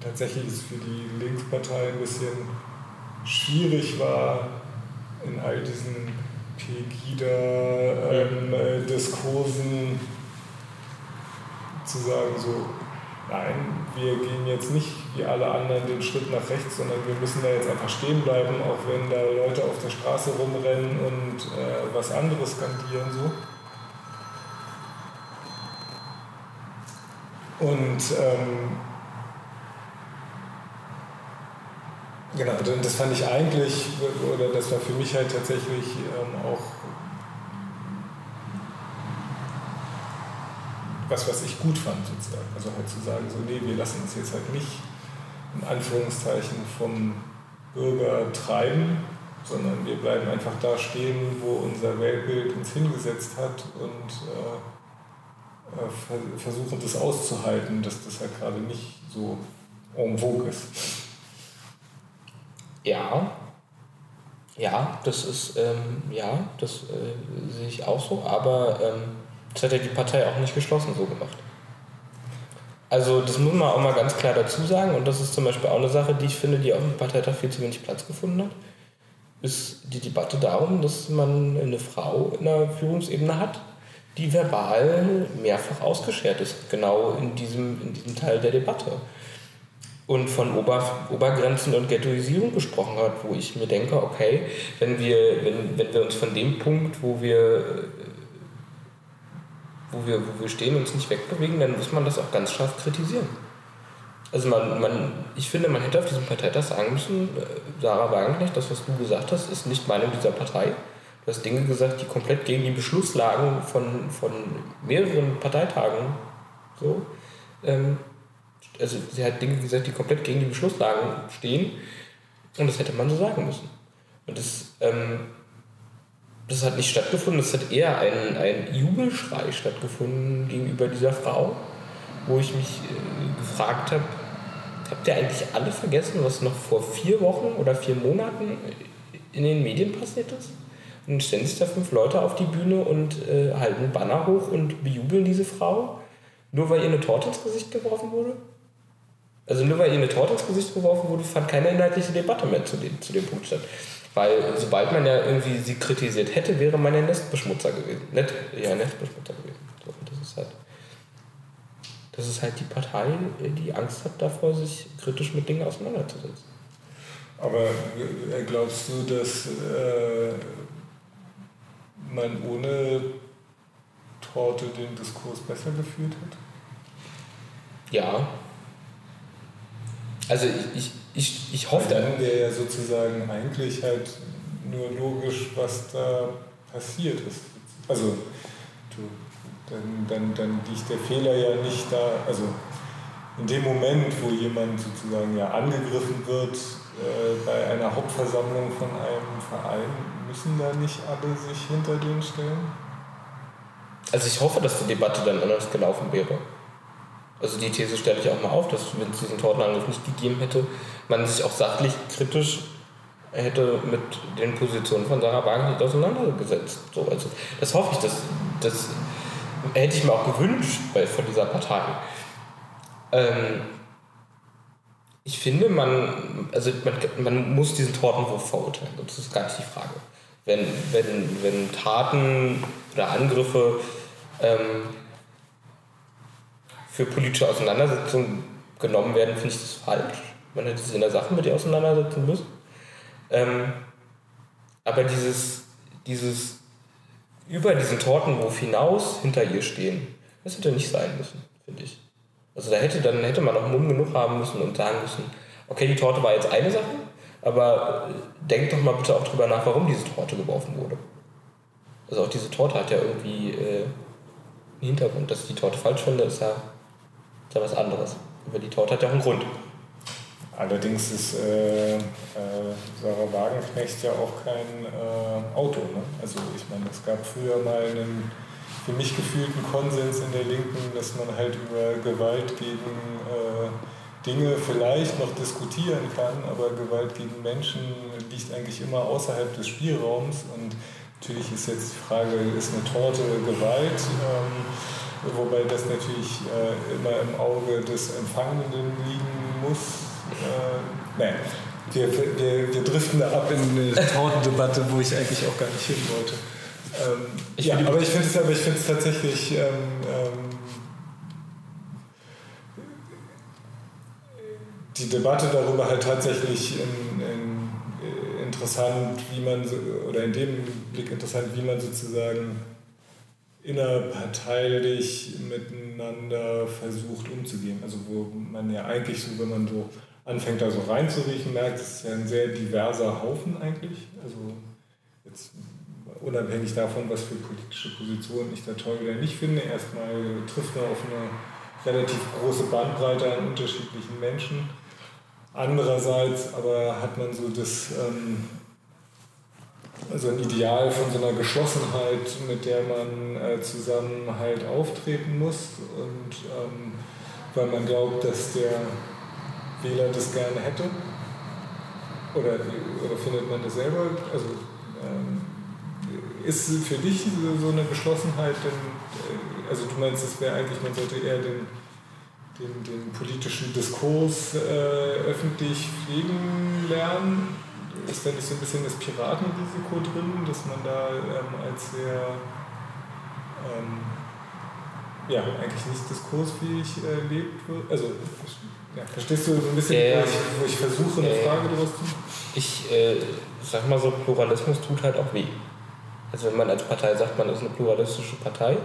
tatsächlich für die Linkspartei ein bisschen schwierig war, in all diesen Pegida-Diskursen ähm, zu sagen, so, nein, wir gehen jetzt nicht wie alle anderen den Schritt nach rechts, sondern wir müssen da jetzt einfach stehen bleiben, auch wenn da Leute auf der Straße rumrennen und äh, was anderes skandieren. So. Und ähm, genau, das fand ich eigentlich, oder das war für mich halt tatsächlich ähm, auch was, was ich gut fand sozusagen. Also halt zu sagen, so nee, wir lassen uns jetzt halt nicht in Anführungszeichen vom Bürger treiben, sondern wir bleiben einfach da stehen, wo unser Weltbild uns hingesetzt hat und äh, äh, versuchen das auszuhalten, dass das halt gerade nicht so en vogue ist. Ja, ja, das ist, ähm, ja, das äh, sehe ich auch so, aber ähm, das hat ja die Partei auch nicht geschlossen so gemacht. Also das muss man auch mal ganz klar dazu sagen und das ist zum Beispiel auch eine Sache, die ich finde, die auf dem Parteitag viel zu wenig Platz gefunden hat, ist die Debatte darum, dass man eine Frau in der Führungsebene hat, die verbal mehrfach ausgeschert ist, genau in diesem, in diesem Teil der Debatte. Und von Ober, Obergrenzen und Ghettoisierung gesprochen hat, wo ich mir denke, okay, wenn wir, wenn, wenn wir uns von dem Punkt, wo wir, wo, wir, wo wir stehen, uns nicht wegbewegen, dann muss man das auch ganz scharf kritisieren. Also man, man, ich finde, man hätte auf diesem Parteitag sagen müssen, äh, Sarah Wagenknecht, das, was du gesagt hast, ist nicht Meinung dieser Partei. Du hast Dinge gesagt, die komplett gegen die Beschlusslagen von, von mehreren Parteitagen so. Ähm, also sie hat Dinge gesagt, die komplett gegen die Beschlusslagen stehen. Und das hätte man so sagen müssen. Und das, ähm, das hat nicht stattgefunden, es hat eher ein, ein Jubelschrei stattgefunden gegenüber dieser Frau, wo ich mich äh, gefragt habe, habt ihr eigentlich alle vergessen, was noch vor vier Wochen oder vier Monaten in den Medien passiert ist? Und stellen sich da fünf Leute auf die Bühne und äh, halten Banner hoch und bejubeln diese Frau, nur weil ihr eine Torte ins Gesicht geworfen wurde? Also nur weil ihr eine Torte ins Gesicht geworfen wurde, fand keine inhaltliche Debatte mehr zu dem, zu dem Punkt statt. Weil sobald man ja irgendwie sie kritisiert hätte, wäre man ja Nestbeschmutzer gewesen. Net, ja, Nestbeschmutzer gewesen. So, das ist halt. Das ist halt die Partei, die Angst hat davor, sich kritisch mit Dingen auseinanderzusetzen. Aber äh, glaubst du, dass äh, man ohne Torte den Diskurs besser geführt hat? Ja. Also ich, ich, ich, ich hoffe. Dann wäre ja sozusagen eigentlich halt nur logisch, was da passiert ist. Also dann, dann, dann liegt der Fehler ja nicht da, also in dem Moment, wo jemand sozusagen ja angegriffen wird äh, bei einer Hauptversammlung von einem Verein, müssen da nicht alle sich hinter den stellen? Also ich hoffe, dass die Debatte dann anders gelaufen wäre. Also die These stelle ich auch mal auf, dass wenn es diesen Tortenangriff nicht gegeben hätte, man sich auch sachlich kritisch hätte mit den Positionen von Sarah Wagenknecht auseinandergesetzt. So, also das hoffe ich, das, das hätte ich mir auch gewünscht bei, von dieser Partei. Ähm, ich finde, man, also man, man muss diesen Tortenwurf verurteilen. Das ist gar nicht die Frage. Wenn, wenn, wenn Taten oder Angriffe ähm, für politische Auseinandersetzungen genommen werden, finde ich das falsch. Man hätte sich in der Sache mit ihr auseinandersetzen müssen. Ähm, aber dieses, dieses über diesen Tortenwurf hinaus hinter ihr stehen, das hätte nicht sein müssen, finde ich. Also da hätte, dann hätte man auch Mumm genug haben müssen und sagen müssen, okay, die Torte war jetzt eine Sache, aber denkt doch mal bitte auch drüber nach, warum diese Torte geworfen wurde. Also auch diese Torte hat ja irgendwie äh, einen Hintergrund. Dass ich die Torte falsch finde, ist ja, ist ja was anderes. Aber die Torte hat ja auch einen Grund. Allerdings ist äh, äh, Sarah Wagenknecht ja auch kein äh, Auto. Ne? Also ich meine, es gab früher mal einen für mich gefühlten Konsens in der Linken, dass man halt über Gewalt gegen äh, Dinge vielleicht noch diskutieren kann, aber Gewalt gegen Menschen liegt eigentlich immer außerhalb des Spielraums. Und natürlich ist jetzt die Frage, ist eine Torte Gewalt? Ähm, wobei das natürlich äh, immer im Auge des Empfangenden liegen muss äh, nee. Wir, wir, wir driften da ab in eine Tortendebatte, wo ich eigentlich auch gar nicht hin wollte. Ähm, ich ja, aber ich finde es aber ich finde es tatsächlich ähm, die Debatte darüber halt tatsächlich in, in, äh, interessant, wie man oder in dem Blick interessant, wie man sozusagen innerparteilich miteinander versucht umzugehen. Also wo man ja eigentlich so, wenn man so anfängt da so reinzuriechen, merkt, es ist ja ein sehr diverser Haufen eigentlich. Also jetzt unabhängig davon, was für politische Positionen ich da toll oder nicht finde, erstmal trifft man auf eine relativ große Bandbreite an unterschiedlichen Menschen. Andererseits aber hat man so das, ähm, also ein Ideal von so einer Geschlossenheit, mit der man äh, zusammen halt auftreten muss und ähm, weil man glaubt, dass der Wähler das gerne hätte? Oder, oder findet man das selber? Also ähm, ist für dich so eine Geschlossenheit denn, äh, also du meinst, es wäre eigentlich, man sollte eher den, den, den politischen Diskurs äh, öffentlich pflegen lernen? Ist da nicht so ein bisschen das Piratenrisiko drin, dass man da ähm, als sehr ähm, ja, eigentlich nicht diskursfähig äh, lebt? Also ja, verstehst du so ein bisschen, äh, wo, ich, wo, ich, versuche, eine Frage daraus zu Ich äh, sag mal so, Pluralismus tut halt auch weh. Also wenn man als Partei sagt, man ist eine pluralistische Partei,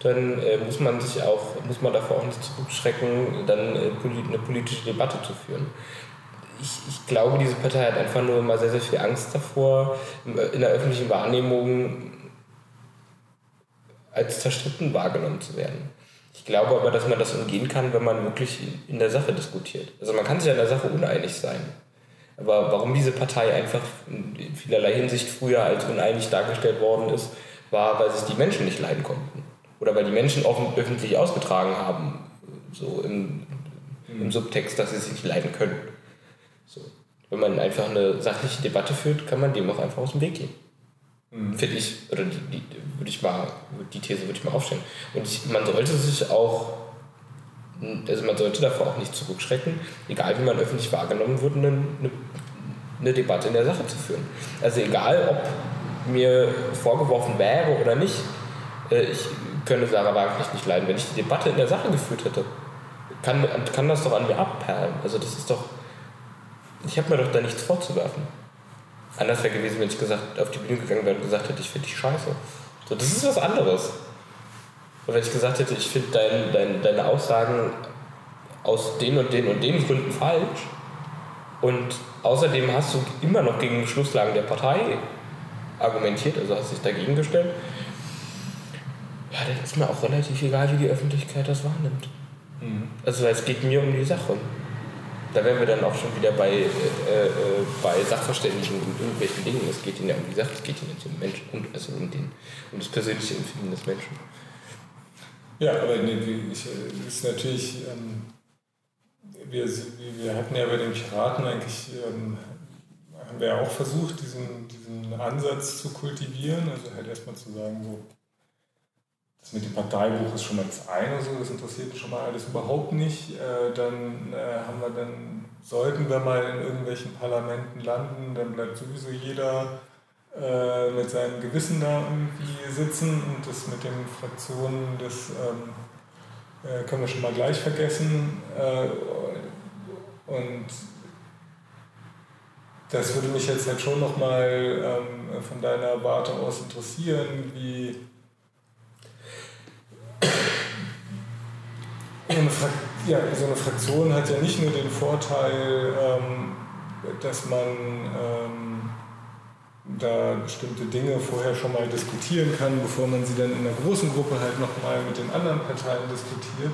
dann äh, muss man sich auch, muss man davor auch nicht zurückschrecken, dann äh, eine politische Debatte zu führen. Ich, ich glaube, diese Partei hat einfach nur immer sehr, sehr viel Angst davor, in der öffentlichen Wahrnehmung als zerstritten wahrgenommen zu werden. Ich glaube aber, dass man das umgehen kann, wenn man wirklich in der Sache diskutiert. Also man kann sich an der Sache uneinig sein. Aber warum diese Partei einfach in vielerlei Hinsicht früher als uneinig dargestellt worden ist, war, weil sich die Menschen nicht leiden konnten. Oder weil die Menschen offen, öffentlich ausgetragen haben, so im, im mhm. Subtext, dass sie sich nicht leiden können. So. Wenn man einfach eine sachliche Debatte führt, kann man dem auch einfach aus dem Weg gehen. Mhm. Finde ich, oder die, die, würde ich mal, die These würde ich mal aufstellen. Und ich, man sollte sich auch, also man sollte davor auch nicht zurückschrecken, egal wie man öffentlich wahrgenommen wird, eine, eine, eine Debatte in der Sache zu führen. Also egal, ob mir vorgeworfen wäre oder nicht, äh, ich könnte Sarah Wagenknecht nicht leiden. Wenn ich die Debatte in der Sache geführt hätte, kann, kann das doch an mir abperlen. Also das ist doch, ich habe mir doch da nichts vorzuwerfen. Anders wäre gewesen, wenn ich gesagt, auf die Bühne gegangen wäre und gesagt hätte, ich finde dich scheiße. So, das ist was anderes. Und wenn ich gesagt hätte, ich finde dein, dein, deine Aussagen aus den und den und den Gründen falsch und außerdem hast du immer noch gegen Beschlusslagen der Partei argumentiert, also hast dich dagegen gestellt, ja, dann ist mir auch relativ egal, wie die Öffentlichkeit das wahrnimmt. Mhm. Also es geht mir um die Sache. Da wären wir dann auch schon wieder bei, äh, äh, bei Sachverständigen und irgendwelchen Dingen. Es geht ihnen ja um die Sache, es geht ihnen um, Menschen, um, also um, den, um das persönliche Empfinden des Menschen. Ja, aber nee, ich, ist natürlich, ähm, wir, wir hatten ja bei den Piraten eigentlich, ähm, haben wir ja auch versucht, diesen, diesen Ansatz zu kultivieren. Also halt erstmal zu sagen, so, das mit dem Parteibuch ist schon mal das eine, so, das interessiert schon mal alles überhaupt nicht. Äh, dann äh, haben wir dann, sollten wir mal in irgendwelchen Parlamenten landen, dann bleibt sowieso jeder äh, mit seinem Gewissen da irgendwie sitzen und das mit den Fraktionen, das ähm, äh, können wir schon mal gleich vergessen. Äh, und das würde mich jetzt halt schon nochmal ähm, von deiner Warte aus interessieren, wie ja, so eine Fraktion hat ja nicht nur den Vorteil, ähm, dass man ähm, da bestimmte Dinge vorher schon mal diskutieren kann, bevor man sie dann in der großen Gruppe halt nochmal mit den anderen Parteien diskutiert,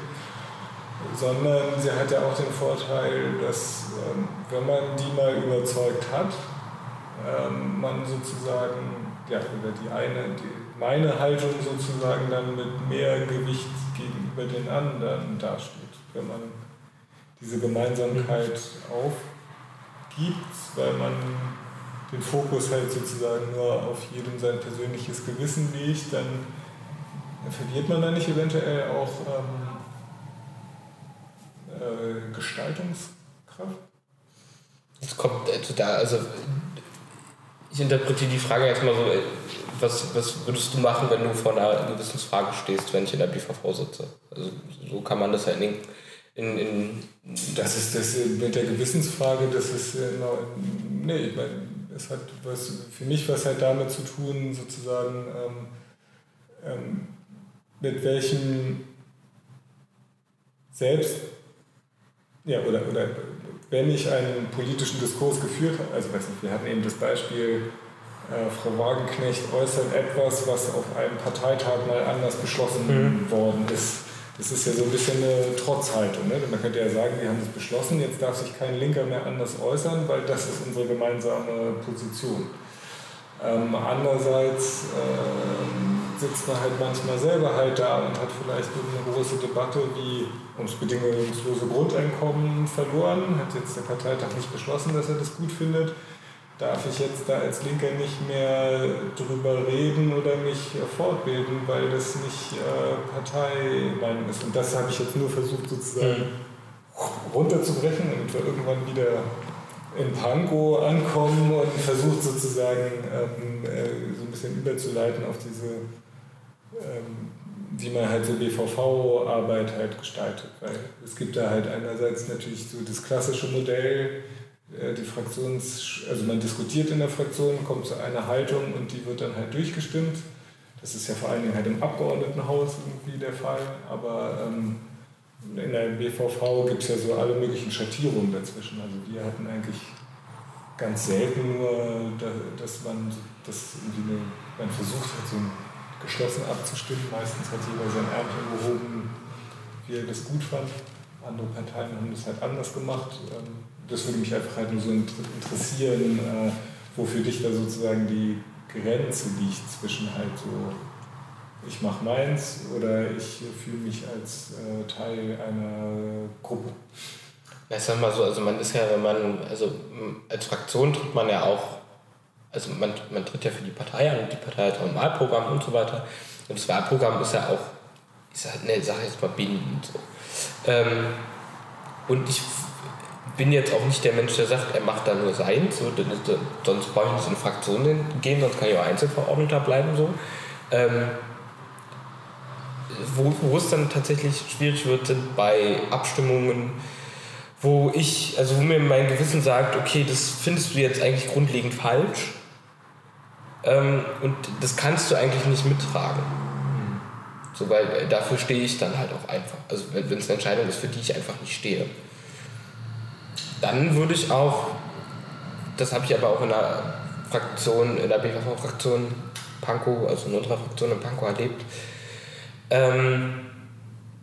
sondern sie hat ja auch den Vorteil, dass ähm, wenn man die mal überzeugt hat, ähm, man sozusagen, ja, oder die eine, die, meine Haltung sozusagen dann mit mehr Gewicht gegenüber den anderen dasteht, wenn man diese Gemeinsamkeit aufgibt, weil man den Fokus halt sozusagen nur auf jedem sein persönliches Gewissen legt, dann verliert man da nicht eventuell auch ähm, äh, Gestaltungskraft? Es kommt also da, also ich interpretiere die Frage jetzt mal so, was, was würdest du machen, wenn du vor einer Gewissensfrage stehst, wenn ich in der BVV sitze? Also so kann man das ja in, in, in Das ist das mit der Gewissensfrage, das ist genau, nee, ich meine, es hat was, für mich was halt damit zu tun, sozusagen, ähm, ähm, mit welchem selbst, ja, oder, oder wenn ich einen politischen Diskurs geführt habe, also weiß nicht, wir hatten eben das Beispiel, äh, Frau Wagenknecht äußert etwas, was auf einem Parteitag mal anders beschlossen mhm. worden ist. Das ist ja so ein bisschen eine Trotzhaltung. Ne? Man könnte ja sagen, wir haben das beschlossen, jetzt darf sich kein Linker mehr anders äußern, weil das ist unsere gemeinsame Position. Ähm, andererseits äh, sitzt man halt manchmal selber halt da und hat vielleicht eine große Debatte wie ums bedingungslose Grundeinkommen verloren, hat jetzt der Parteitag nicht beschlossen, dass er das gut findet darf ich jetzt da als Linker nicht mehr drüber reden oder mich fortbilden, weil das nicht äh, Parteimeinung ist. Und das habe ich jetzt nur versucht sozusagen mhm. runterzubrechen, damit wir irgendwann wieder in Pankow ankommen und versucht sozusagen ähm, äh, so ein bisschen überzuleiten auf diese, ähm, wie man halt so BVV-Arbeit halt gestaltet. Weil es gibt da halt einerseits natürlich so das klassische Modell, die Fraktions, also man diskutiert in der Fraktion, kommt zu einer Haltung und die wird dann halt durchgestimmt. Das ist ja vor allen Dingen halt im Abgeordnetenhaus irgendwie der Fall, aber ähm, in der BVV gibt es ja so alle möglichen Schattierungen dazwischen. Also wir hatten eigentlich ganz selten nur, dass man das irgendwie man versucht hat, so geschlossen abzustimmen. Meistens hat jeder sein Ärmchen gehoben, wie er das gut fand. Andere Parteien haben das halt anders gemacht. Ähm, das würde mich einfach halt nur so interessieren, äh, wo für dich da sozusagen die Grenze liegt zwischen halt so, ich mache meins oder ich fühle mich als äh, Teil einer Gruppe. Ja, ich sag mal so, also man ist ja, wenn man, also als Fraktion tritt man ja auch, also man, man tritt ja für die Partei an und die Partei hat auch ein Wahlprogramm und so weiter. Und das Wahlprogramm ist ja auch, ich sage ne, sag jetzt mal bindend so. Ähm, und ich bin jetzt auch nicht der Mensch, der sagt, er macht da nur sein, so, sonst brauche ich nicht in Fraktionen gehen, sonst kann ich auch Einzelverordneter bleiben. So. Ähm, wo, wo es dann tatsächlich schwierig wird, sind bei Abstimmungen, wo ich, also wo mir mein Gewissen sagt, okay, das findest du jetzt eigentlich grundlegend falsch ähm, und das kannst du eigentlich nicht mittragen. So, weil dafür stehe ich dann halt auch einfach. Also wenn es eine Entscheidung ist, für die ich einfach nicht stehe dann würde ich auch, das habe ich aber auch in der Fraktion, in der BVV-Fraktion Pankow, also in unserer Fraktion in Pankow erlebt, ähm,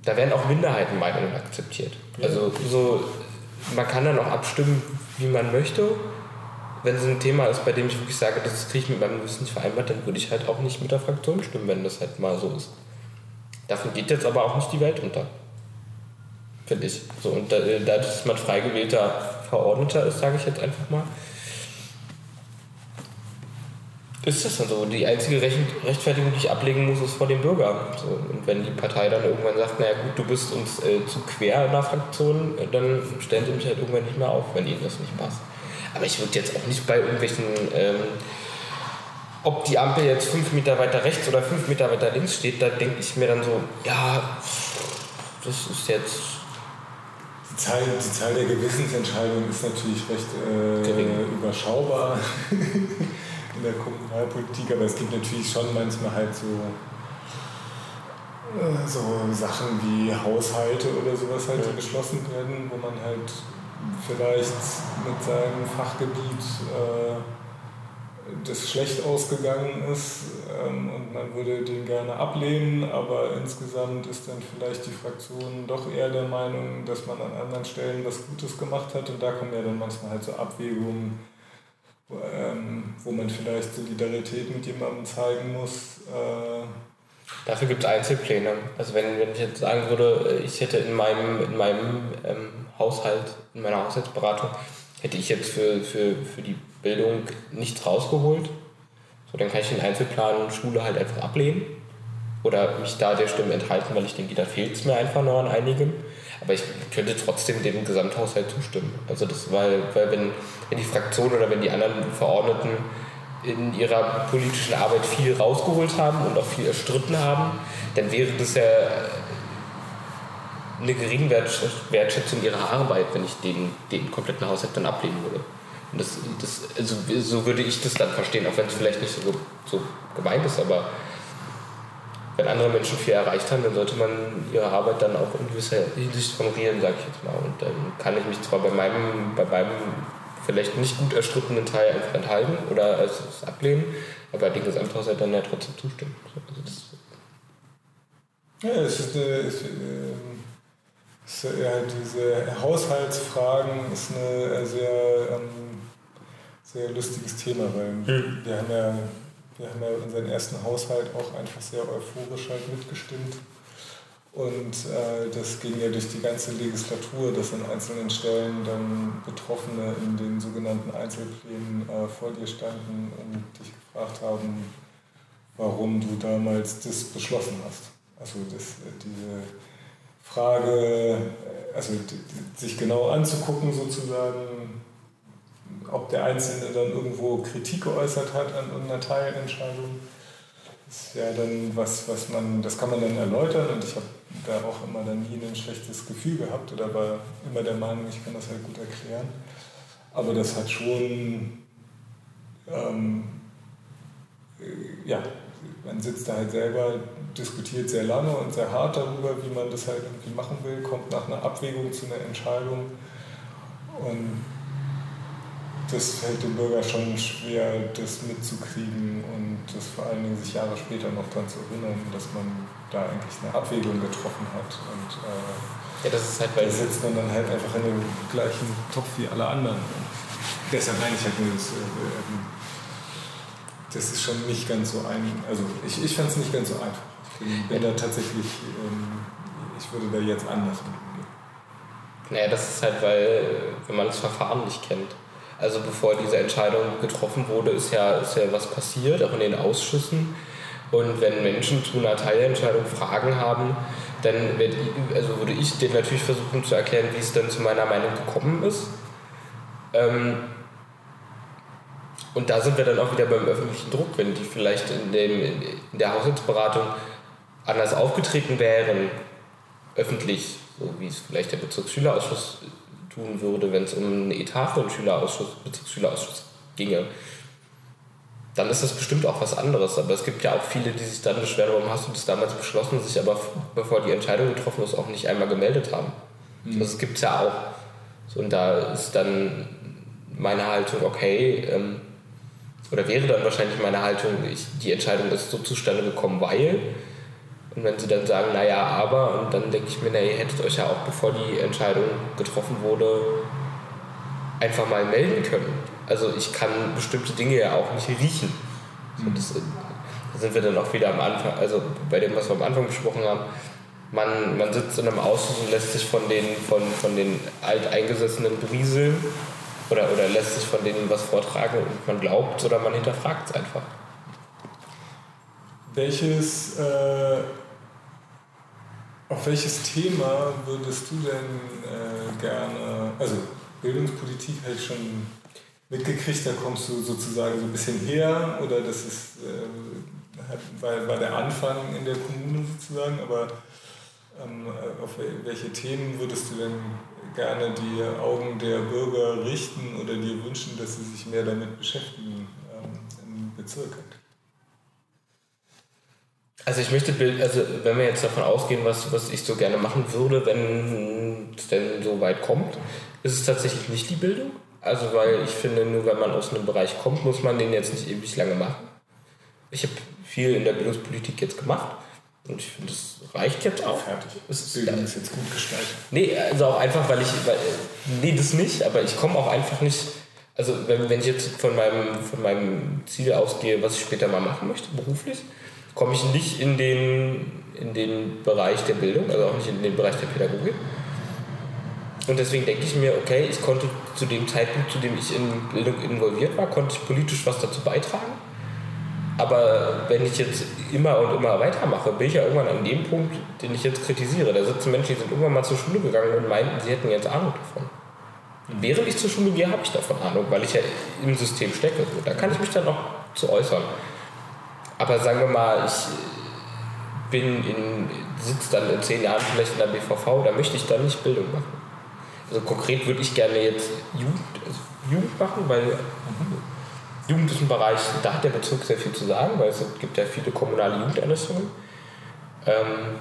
da werden auch Minderheitenmeinungen akzeptiert. Also so, man kann dann auch abstimmen, wie man möchte. Wenn es ein Thema ist, bei dem ich wirklich sage, das kriege ich mit meinem Gewissen nicht vereinbart, dann würde ich halt auch nicht mit der Fraktion stimmen, wenn das halt mal so ist. Davon geht jetzt aber auch nicht die Welt unter finde ich. So, und da, dadurch, dass man frei gewählter Verordneter ist, sage ich jetzt einfach mal, Ist das dann so? Die einzige Rechtfertigung, die ich ablegen muss, ist vor dem Bürger. So, und wenn die Partei dann irgendwann sagt, naja gut, du bist uns äh, zu quer in der Fraktion, dann stellen sie mich halt irgendwann nicht mehr auf, wenn ihnen das nicht passt. Aber ich würde jetzt auch nicht bei irgendwelchen, ähm, ob die Ampel jetzt fünf Meter weiter rechts oder fünf Meter weiter links steht, da denke ich mir dann so, ja, das ist jetzt Zahl, die Zahl der Gewissensentscheidungen ist natürlich recht äh, überschaubar. in der Kommunalpolitik, aber es gibt natürlich schon manchmal halt so, äh, so Sachen wie Haushalte oder sowas halt ja. beschlossen werden, wo man halt vielleicht mit seinem Fachgebiet äh, das schlecht ausgegangen ist ähm, und man würde den gerne ablehnen, aber insgesamt ist dann vielleicht die Fraktion doch eher der Meinung, dass man an anderen Stellen was Gutes gemacht hat und da kommen ja dann manchmal halt so Abwägungen ähm, wo man vielleicht Solidarität mit jemandem zeigen muss. Äh Dafür gibt es Einzelpläne. Also wenn, wenn ich jetzt sagen würde, ich hätte in meinem, in meinem ähm, Haushalt, in meiner Haushaltsberatung, hätte ich jetzt für, für, für die Bildung nichts rausgeholt, so dann kann ich den Einzelplan Schule halt einfach ablehnen oder mich da der Stimme enthalten, weil ich denke, da fehlt es mir einfach noch an einigem. Aber ich könnte trotzdem dem Gesamthaushalt zustimmen. Also das, weil, weil wenn, wenn die Fraktion oder wenn die anderen Verordneten in ihrer politischen Arbeit viel rausgeholt haben und auch viel erstritten haben, dann wäre das ja eine geringe Wertschätzung ihrer Arbeit, wenn ich den, den kompletten Haushalt dann ablehnen würde. Und das, das, also so würde ich das dann verstehen, auch wenn es vielleicht nicht so, so gemeint ist, aber wenn andere Menschen viel erreicht haben, dann sollte man ihre Arbeit dann auch in gewisser Hinsicht honorieren, sage ich jetzt mal. Und dann kann ich mich zwar bei meinem, bei meinem vielleicht nicht gut erstrittenen Teil einfach enthalten oder es ablehnen, aber den Gesamthaushalt dann ja trotzdem zustimmen. Also das ja, es ist, eine, es, äh, ist ja, diese Haushaltsfragen ist ein sehr, ähm, sehr lustiges Thema, weil hm. wir haben ja wir haben ja unseren ersten Haushalt auch einfach sehr euphorisch halt mitgestimmt. Und äh, das ging ja durch die ganze Legislatur, dass an einzelnen Stellen dann Betroffene in den sogenannten Einzelplänen äh, vor dir standen und dich gefragt haben, warum du damals das beschlossen hast. Also das, äh, diese Frage, äh, also sich genau anzugucken sozusagen, ob der Einzelne dann irgendwo Kritik geäußert hat an irgendeiner Teilentscheidung, ist ja dann was, was man, das kann man dann erläutern und ich habe da auch immer dann nie ein schlechtes Gefühl gehabt oder war immer der Meinung, ich kann das halt gut erklären. Aber das hat schon, ähm, ja, man sitzt da halt selber, diskutiert sehr lange und sehr hart darüber, wie man das halt irgendwie machen will, kommt nach einer Abwägung zu einer Entscheidung und das fällt dem Bürger schon schwer, das mitzukriegen und das vor allen Dingen sich Jahre später noch daran zu erinnern, dass man da eigentlich eine Abwägung getroffen hat. Und äh, ja, das ist halt, weil da sitzt man dann halt einfach in dem gleichen Topf wie alle anderen. Deshalb meine ich halt nur, das, äh, das ist schon nicht ganz so ein. Also ich, ich fand es nicht ganz so einfach. Bin, da tatsächlich, ähm, ich würde da jetzt anders umgehen. Naja, das ist halt, weil, wenn man das Verfahren nicht kennt. Also bevor diese Entscheidung getroffen wurde, ist ja, ist ja was passiert, auch in den Ausschüssen. Und wenn Menschen zu einer Teilentscheidung Fragen haben, dann ich, also würde ich denen natürlich versuchen zu erklären, wie es dann zu meiner Meinung gekommen ist. Ähm, und da sind wir dann auch wieder beim öffentlichen Druck, wenn die vielleicht in, dem, in der Haushaltsberatung anders aufgetreten wären, öffentlich, so wie es vielleicht der Bezirksschülerausschuss tun würde, wenn es um einen Etat für den Schülerausschuss, Bezirksschülerausschuss ginge, dann ist das bestimmt auch was anderes. Aber es gibt ja auch viele, die sich dann beschweren, warum hast du das damals beschlossen, sich aber bevor die Entscheidung getroffen ist, auch nicht einmal gemeldet haben. Mhm. Das gibt es ja auch. Und da ist dann meine Haltung, okay, ähm, oder wäre dann wahrscheinlich meine Haltung, ich, die Entscheidung ist so zustande gekommen, weil und wenn sie dann sagen, naja, aber, und dann denke ich mir, naja, ihr hättet euch ja auch, bevor die Entscheidung getroffen wurde, einfach mal melden können. Also ich kann bestimmte Dinge ja auch nicht riechen. Und das, da sind wir dann auch wieder am Anfang, also bei dem, was wir am Anfang besprochen haben, man, man sitzt in einem Ausschuss und lässt sich von den, von, von den alteingesessenen berieseln oder, oder lässt sich von denen was vortragen und man glaubt oder man hinterfragt es einfach. welches, äh, auf welches Thema würdest du denn äh, gerne, also Bildungspolitik habe ich schon mitgekriegt, da kommst du sozusagen so ein bisschen her oder das ist, äh, war, war der Anfang in der Kommune sozusagen, aber ähm, auf welche Themen würdest du denn gerne die Augen der Bürger richten oder dir wünschen, dass sie sich mehr damit beschäftigen ähm, im Bezirk? Also ich möchte, also wenn wir jetzt davon ausgehen, was, was ich so gerne machen würde, wenn es denn so weit kommt, ist es tatsächlich nicht die Bildung. Also weil ich finde, nur wenn man aus einem Bereich kommt, muss man den jetzt nicht ewig lange machen. Ich habe viel in der Bildungspolitik jetzt gemacht und ich finde, das reicht jetzt auch. Fertig. Es Bildung ist jetzt gut gestaltet. Nee, also auch einfach, weil ich, weil, nee, das nicht, aber ich komme auch einfach nicht, also wenn, wenn ich jetzt von meinem, von meinem Ziel ausgehe, was ich später mal machen möchte, beruflich, komme ich nicht in den, in den Bereich der Bildung, also auch nicht in den Bereich der Pädagogik. Und deswegen denke ich mir, okay, ich konnte zu dem Zeitpunkt, zu dem ich in Bildung involviert war, konnte ich politisch was dazu beitragen. Aber wenn ich jetzt immer und immer weitermache, bin ich ja irgendwann an dem Punkt, den ich jetzt kritisiere. Da sitzen Menschen, die sind irgendwann mal zur Schule gegangen und meinten, sie hätten jetzt Ahnung davon. Während ich zur Schule gehe, habe ich davon Ahnung, weil ich ja im System stecke. Da kann ich mich dann auch zu äußern. Aber sagen wir mal, ich bin in, sitze dann in zehn Jahren vielleicht in der BVV, da möchte ich dann nicht Bildung machen. Also konkret würde ich gerne jetzt Jugend, also Jugend machen, weil. Jugend ist ein Bereich, da hat der Bezirk sehr viel zu sagen, weil es gibt ja viele kommunale Jugendeinrichtungen. Ähm,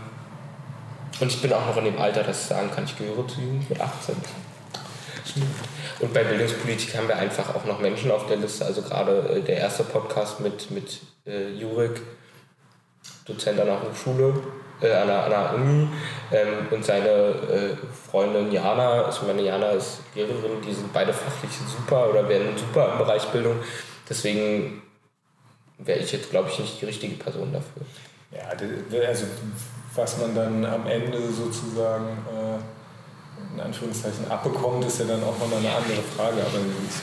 und ich bin auch noch in dem Alter, dass ich sagen kann, ich gehöre zu Jugend mit 18. Und bei Bildungspolitik haben wir einfach auch noch Menschen auf der Liste. Also gerade äh, der erste Podcast mit, mit äh, Jurik, Dozent an der Hochschule, äh, an, der, an der Uni ähm, und seine äh, Freundin Jana, also meine Jana ist Lehrerin, die sind beide fachlich super oder werden super im Bereich Bildung. Deswegen wäre ich jetzt, glaube ich, nicht die richtige Person dafür. Ja, also was man dann am Ende sozusagen äh in Anführungszeichen abbekommt, ist ja dann auch nochmal eine andere Frage. Aber ich,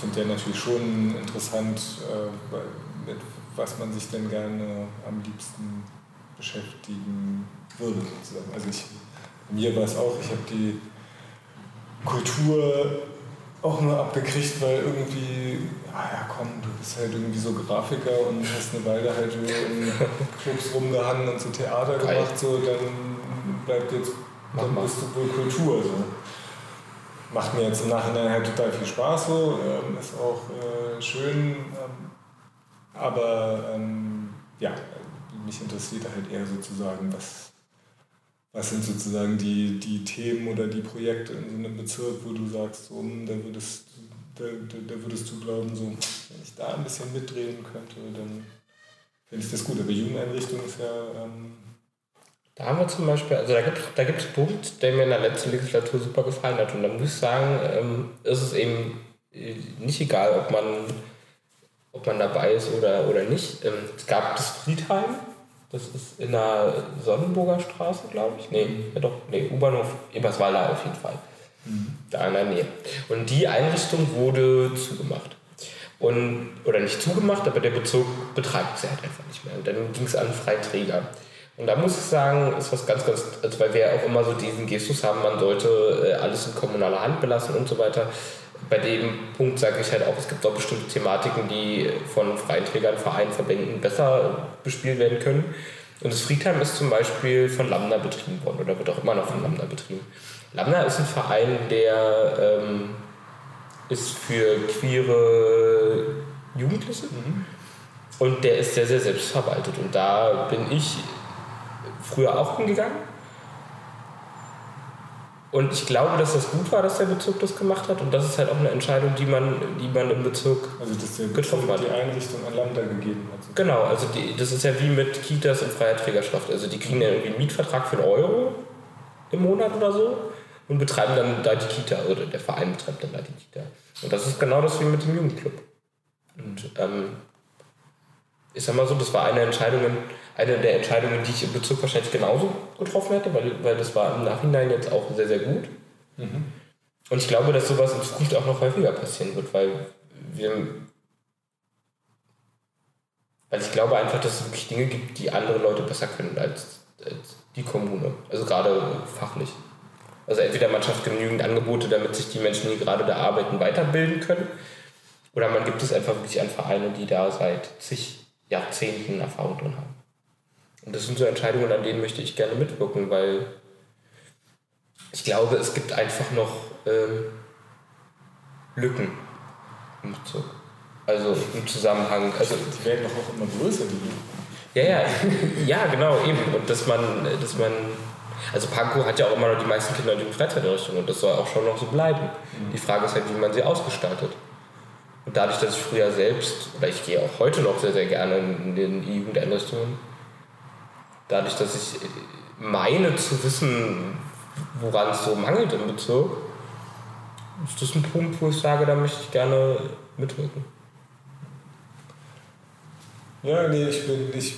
finde ja natürlich schon interessant, äh, mit was man sich denn gerne am liebsten beschäftigen würde. Sozusagen. Also ich, bei mir war es auch, ich habe die Kultur auch nur abgekriegt, weil irgendwie, ah ja komm, du bist halt irgendwie so Grafiker und hast eine Weile halt in Clubs rumgehangen und so Theater gemacht, so dann bleibt jetzt, dann bist du wohl Kultur. So. Macht mir jetzt im Nachhinein halt total viel Spaß, so, ähm, ist auch äh, schön, ähm, aber ähm, ja, mich interessiert halt eher sozusagen, was, was sind sozusagen die, die Themen oder die Projekte in so einem Bezirk, wo du sagst, so, hm, da, würdest, da, da würdest du glauben, so, wenn ich da ein bisschen mitdrehen könnte, dann fände ich das gut. Aber Jugendeinrichtung ist ja ähm, da haben wir zum Beispiel, also da gibt es da gibt's einen Punkt, der mir in der letzten Legislatur super gefallen hat. Und da muss ich sagen, ähm, ist es eben äh, nicht egal, ob man, ob man dabei ist oder, oder nicht. Ähm, es gab das Friedheim, das ist in der Sonnenburger Straße, glaube ich. Nee, ja doch, nee, U-Bahnhof Eberswalder auf jeden Fall. Mhm. Da in der Nähe. Und die Einrichtung wurde zugemacht. Und, oder nicht zugemacht, aber der Bezirk betreibt sie halt einfach nicht mehr. Und dann ging es an Freiträger. Und da muss ich sagen, ist was ganz, ganz, also weil wir ja auch immer so diesen Gestus haben, man sollte äh, alles in kommunaler Hand belassen und so weiter. Bei dem Punkt sage ich halt auch, es gibt auch bestimmte Thematiken, die von freien Trägern, Vereinen, Verbänden besser bespielt werden können. Und das Friedheim ist zum Beispiel von Lambda betrieben worden oder wird auch immer noch von Lambda betrieben. Lambda ist ein Verein, der ähm, ist für queere Jugendliche mhm. und der ist sehr, sehr selbstverwaltet. Und da bin ich früher auch hingegangen. Und ich glaube, dass das gut war, dass der Bezirk das gemacht hat. Und das ist halt auch eine Entscheidung, die man, die man im Bezirk also dass der getroffen hat. die Einrichtung an Lambda gegeben hat. Genau, also die, das ist ja wie mit Kitas in freier Trägerschaft. Also die kriegen ja irgendwie einen Mietvertrag für einen Euro im Monat oder so und betreiben dann da die Kita. Oder der Verein betreibt dann da die Kita. Und das ist genau das wie mit dem Jugendclub. Und ähm, ich sag mal so, das war eine Entscheidung, eine der Entscheidungen, die ich im Bezirk wahrscheinlich genauso getroffen hätte, weil, weil das war im Nachhinein jetzt auch sehr, sehr gut. Mhm. Und ich glaube, dass sowas in Zukunft auch noch häufiger passieren wird, weil wir Weil ich glaube einfach, dass es wirklich Dinge gibt, die andere Leute besser können als, als die Kommune. Also gerade fachlich. Also entweder man schafft genügend Angebote, damit sich die Menschen, die gerade da arbeiten, weiterbilden können. Oder man gibt es einfach wirklich an Vereine, die da seit zig Jahrzehnten Erfahrung drin haben. Und das sind so Entscheidungen, an denen möchte ich gerne mitwirken, weil ich glaube, es gibt einfach noch ähm, Lücken im Bezug. Also im Zusammenhang. Also, die werden doch auch immer größer, die. Ja, ja, ja, genau, eben. Und dass man, dass man, also Pankow hat ja auch immer noch die meisten Kinder in die Freizeiteinrichtung und das soll auch schon noch so bleiben. Mhm. Die Frage ist halt, wie man sie ausgestaltet. Und dadurch, dass ich früher selbst, oder ich gehe auch heute noch sehr, sehr gerne in den Jugendeinrichtungen, dadurch, dass ich meine zu wissen, woran es so mangelt im Bezirk, ist das ein Punkt, wo ich sage, da möchte ich gerne mitwirken. Ja, nee, ich bin, ich,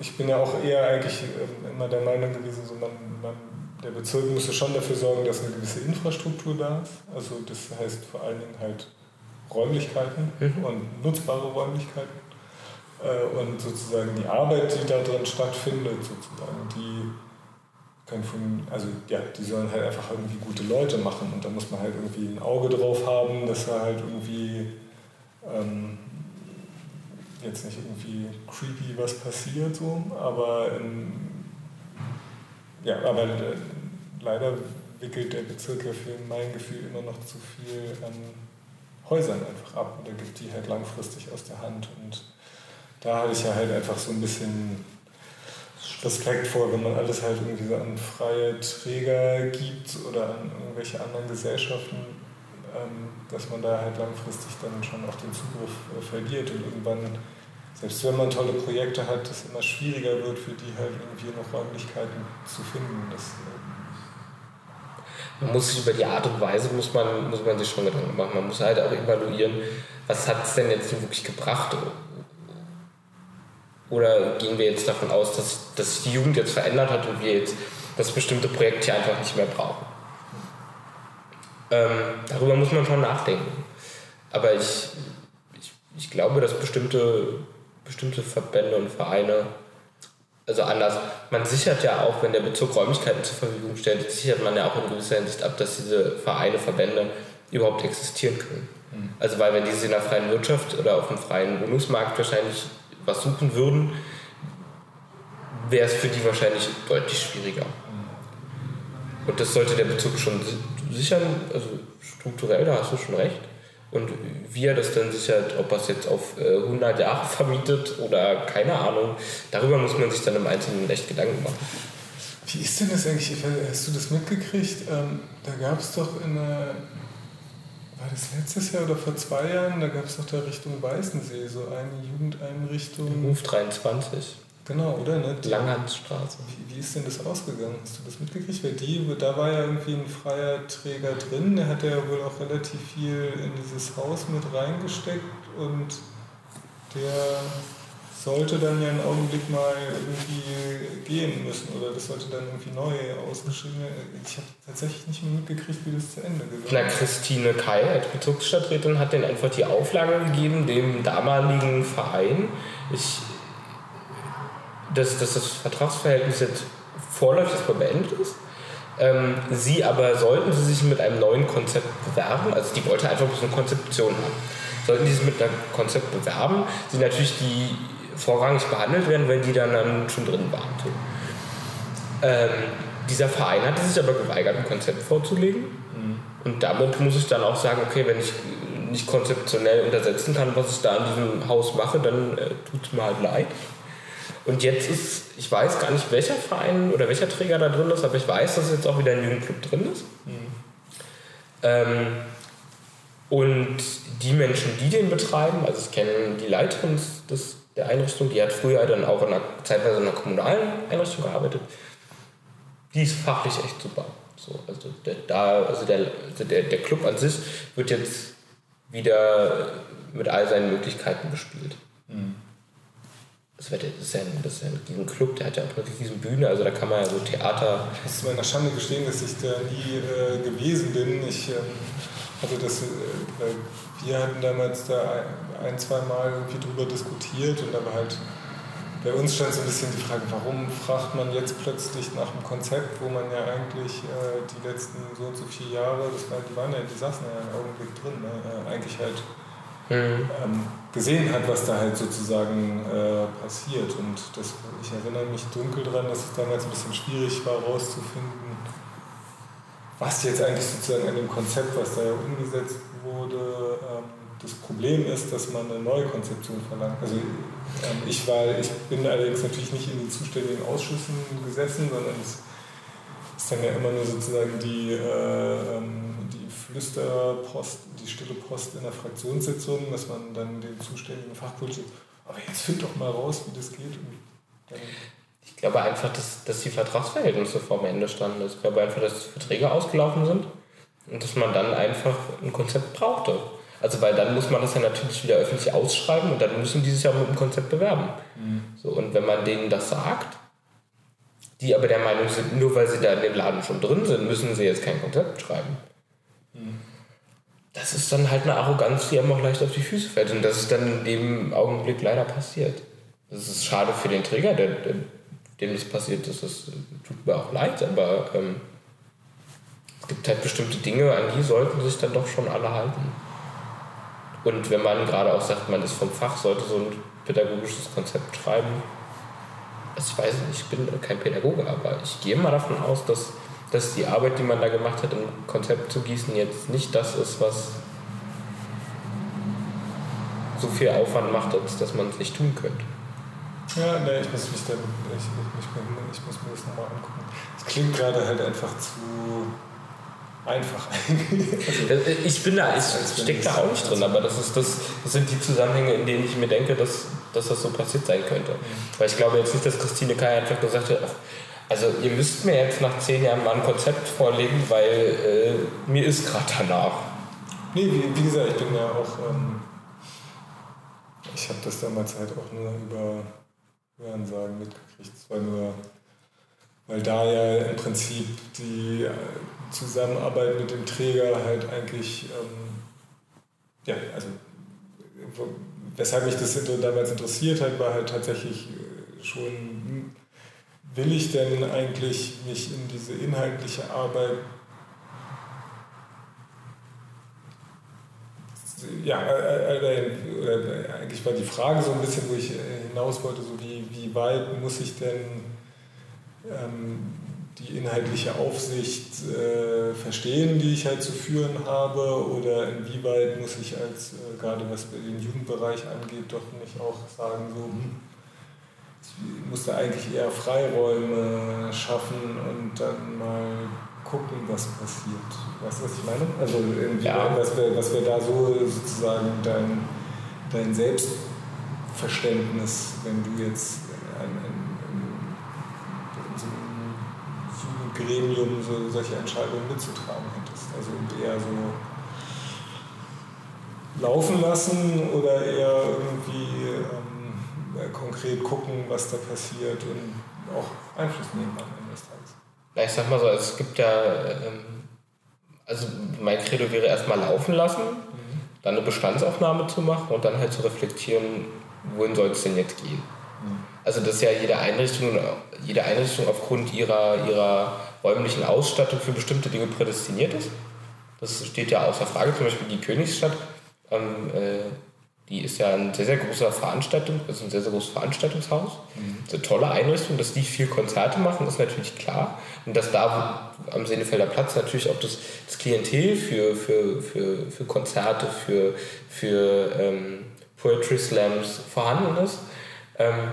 ich bin ja auch eher eigentlich ähm, immer der Meinung gewesen, so man, man, der Bezirk müsste schon dafür sorgen, dass eine gewisse Infrastruktur da ist. Also das heißt vor allen Dingen halt Räumlichkeiten mhm. und nutzbare Räumlichkeiten. Äh, und sozusagen die Arbeit, die da drin stattfindet, sozusagen, die können von, also ja, die sollen halt einfach irgendwie gute Leute machen und da muss man halt irgendwie ein Auge drauf haben, dass da halt irgendwie ähm, jetzt nicht irgendwie creepy was passiert, so, aber ähm, ja, aber äh, leider wickelt der Bezirk ja für mein Gefühl immer noch zu viel an Häusern einfach ab und er gibt die halt langfristig aus der Hand und da hatte ich ja halt einfach so ein bisschen Respekt vor, wenn man alles halt irgendwie so an freie Träger gibt oder an irgendwelche anderen Gesellschaften, ähm, dass man da halt langfristig dann schon auch den Zugriff äh, verliert und irgendwann, selbst wenn man tolle Projekte hat, es immer schwieriger wird, für die halt irgendwie noch Räumlichkeiten zu finden. Das, man muss sich über die Art und Weise muss man, muss man sich schon Gedanken machen. Man muss halt auch evaluieren, was hat es denn jetzt wirklich gebracht oder gehen wir jetzt davon aus, dass, dass sich die Jugend jetzt verändert hat und wir jetzt das bestimmte Projekt hier einfach nicht mehr brauchen? Ähm, darüber muss man schon nachdenken. Aber ich, ich, ich glaube, dass bestimmte, bestimmte Verbände und Vereine, also anders, man sichert ja auch, wenn der Bezirk Räumlichkeiten zur Verfügung stellt, sichert man ja auch in gewisser Hinsicht ab, dass diese Vereine, Verbände überhaupt existieren können. Mhm. Also weil wenn diese in der freien Wirtschaft oder auf dem freien Wohnungsmarkt wahrscheinlich was suchen würden, wäre es für die wahrscheinlich deutlich schwieriger. Und das sollte der Bezug schon sichern, also strukturell, da hast du schon recht. Und wie er das dann sichert, ob er es jetzt auf 100 äh, Jahre vermietet oder keine Ahnung, darüber muss man sich dann im Einzelnen echt Gedanken machen. Wie ist denn das eigentlich? Hast du das mitgekriegt? Ähm, da gab es doch in der war das letztes Jahr oder vor zwei Jahren? Da gab es doch da Richtung Weißensee so eine Jugendeinrichtung. Ruf 23. Genau, oder? Ne? Langhansstraße. Wie, wie, ist denn das ausgegangen? Hast du das mitgekriegt? Weil die, da war ja irgendwie ein freier Träger drin, der hat ja wohl auch relativ viel in dieses Haus mit reingesteckt und der sollte dann ja einen Augenblick mal irgendwie gehen müssen oder das sollte dann irgendwie neu ausgeschrieben werden. Ich habe tatsächlich nicht mehr mitgekriegt, wie das zu Ende gegangen ist. Na, Christine Kai als Bezirksstadträtin hat denen einfach die Auflage gegeben, dem damaligen Verein, ich, dass, dass das Vertragsverhältnis jetzt vorläufig beendet ist. Ähm, sie aber sollten sie sich mit einem neuen Konzept bewerben, also die wollte einfach bloß eine Konzeption haben. Sollten die sich mit einem Konzept bewerben, sie natürlich die vorrangig behandelt werden, wenn die dann, dann schon drin waren. Ähm, dieser Verein hatte sich aber geweigert, ein Konzept vorzulegen. Mhm. Und damit muss ich dann auch sagen, okay, wenn ich nicht konzeptionell untersetzen kann, was ich da in diesem Haus mache, dann äh, tut es mir halt leid. Und jetzt ist, ich weiß gar nicht, welcher Verein oder welcher Träger da drin ist, aber ich weiß, dass jetzt auch wieder ein Jugendclub drin ist. Mhm. Ähm, und die Menschen, die den betreiben, also ich kenne die Leiterin des der Einrichtung. Die hat früher dann auch in einer, zeitweise in einer kommunalen Einrichtung gearbeitet. Die ist fachlich echt super. So, also der, da, also der, also der, der Club an sich wird jetzt wieder mit all seinen Möglichkeiten bespielt. Mhm. Das, ist ja ein, das ist ja ein Club, der hat ja auch eine riesen Bühne, also da kann man ja so Theater. Ich muss meiner Schande gestehen, dass ich da nie äh, gewesen bin. Ich ähm, Also das, äh, wir hatten damals da ein, zwei Mal irgendwie drüber diskutiert und aber halt bei uns stand so ein bisschen die Frage, warum fragt man jetzt plötzlich nach einem Konzept, wo man ja eigentlich äh, die letzten so und so vier Jahre, das war, die waren ja, die saßen ja einen Augenblick drin, ne? äh, eigentlich halt mhm. ähm, gesehen hat, was da halt sozusagen äh, passiert. Und das, ich erinnere mich dunkel daran, dass es damals ein bisschen schwierig war, herauszufinden, was jetzt eigentlich sozusagen an dem Konzept, was da ja umgesetzt wurde, ähm, das Problem ist, dass man eine neue Konzeption verlangt. Also ähm, ich, war, ich bin allerdings natürlich nicht in den zuständigen Ausschüssen gesessen, sondern es ist dann ja immer nur sozusagen die, äh, ähm, die Flüsterpost, die stille Post in der Fraktionssitzung, dass man dann den zuständigen Fachpolitiker, aber jetzt find doch mal raus, wie das geht. ich glaube einfach, dass, dass die Vertragsverhältnisse vor dem Ende standen. Ich glaube einfach, dass die Verträge ausgelaufen sind und dass man dann einfach ein Konzept brauchte. Also weil dann muss man das ja natürlich wieder öffentlich ausschreiben und dann müssen die sich ja mit dem Konzept bewerben. Mhm. So, und wenn man denen das sagt, die aber der Meinung sind, nur weil sie da in dem Laden schon drin sind, müssen sie jetzt kein Konzept schreiben. Mhm. Das ist dann halt eine Arroganz, die einem auch leicht auf die Füße fällt. Und das ist dann in dem Augenblick leider passiert. Das ist schade für den Träger, der, der, dem das passiert ist. Das tut mir auch leid, aber ähm, es gibt halt bestimmte Dinge, an die sollten sich dann doch schon alle halten. Und wenn man gerade auch sagt, man ist vom Fach, sollte so ein pädagogisches Konzept schreiben. Also ich weiß nicht, ich bin kein Pädagoge, aber ich gehe mal davon aus, dass, dass die Arbeit, die man da gemacht hat, ein Konzept zu gießen, jetzt nicht das ist, was so viel Aufwand macht, als dass man es nicht tun könnte. Ja, ne, ich muss mich da, ich, ich, ich, ich muss mir das nochmal angucken. Es klingt gerade halt einfach zu einfach also, ich bin da, ich stecke da auch nicht drin, aber das, ist das, das sind die Zusammenhänge, in denen ich mir denke, dass, dass das so passiert sein könnte. Weil ich glaube jetzt nicht, dass Christine Kai einfach gesagt hat, also ihr müsst mir jetzt nach zehn Jahren mal ein Konzept vorlegen, weil äh, mir ist gerade danach. Nee, wie, wie, gesagt, ich bin ja auch, ähm, ich habe das damals halt auch nur über Hörensagen mitgekriegt. Es war nur weil da ja im Prinzip die äh, Zusammenarbeit mit dem Träger halt eigentlich, ähm, ja, also weshalb mich das damals interessiert hat, war halt tatsächlich äh, schon, will ich denn eigentlich mich in diese inhaltliche Arbeit ja, äh, äh, eigentlich war die Frage so ein bisschen, wo ich hinaus wollte, so wie, wie weit muss ich denn ähm, die inhaltliche Aufsicht äh, verstehen, die ich halt zu führen habe, oder inwieweit muss ich als, äh, gerade was den Jugendbereich angeht, doch nicht auch sagen, so, hm, ich muss da eigentlich eher Freiräume schaffen und dann mal gucken, was passiert. Weißt du, was ich meine? Also ja. was, wir, was wir da so sozusagen dein, dein Selbstverständnis, wenn du jetzt ein, ein Gremium so, solche Entscheidungen mitzutragen hättest. Also eher so laufen lassen oder eher irgendwie ähm, konkret gucken, was da passiert und auch Einfluss nehmen am Ende des Tages. Ja, ich sag mal so, es gibt ja, ähm, also mein Credo wäre erstmal laufen lassen, mhm. dann eine Bestandsaufnahme zu machen und dann halt zu reflektieren, wohin soll es denn jetzt gehen. Mhm. Also dass ja jede Einrichtung, jede Einrichtung aufgrund ihrer, ihrer räumlichen Ausstattung für bestimmte Dinge prädestiniert ist. Das steht ja außer Frage. Zum Beispiel die Königsstadt, ähm, äh, die ist ja ein sehr, sehr großer Veranstaltung, also ein sehr, sehr großes Veranstaltungshaus. Mhm. Das ist eine tolle Einrichtung, dass die viel Konzerte machen, ist natürlich klar. Und dass da am Senefelder Platz natürlich auch das, das Klientel für, für, für, für Konzerte, für, für ähm, Poetry Slams vorhanden ist. Ähm,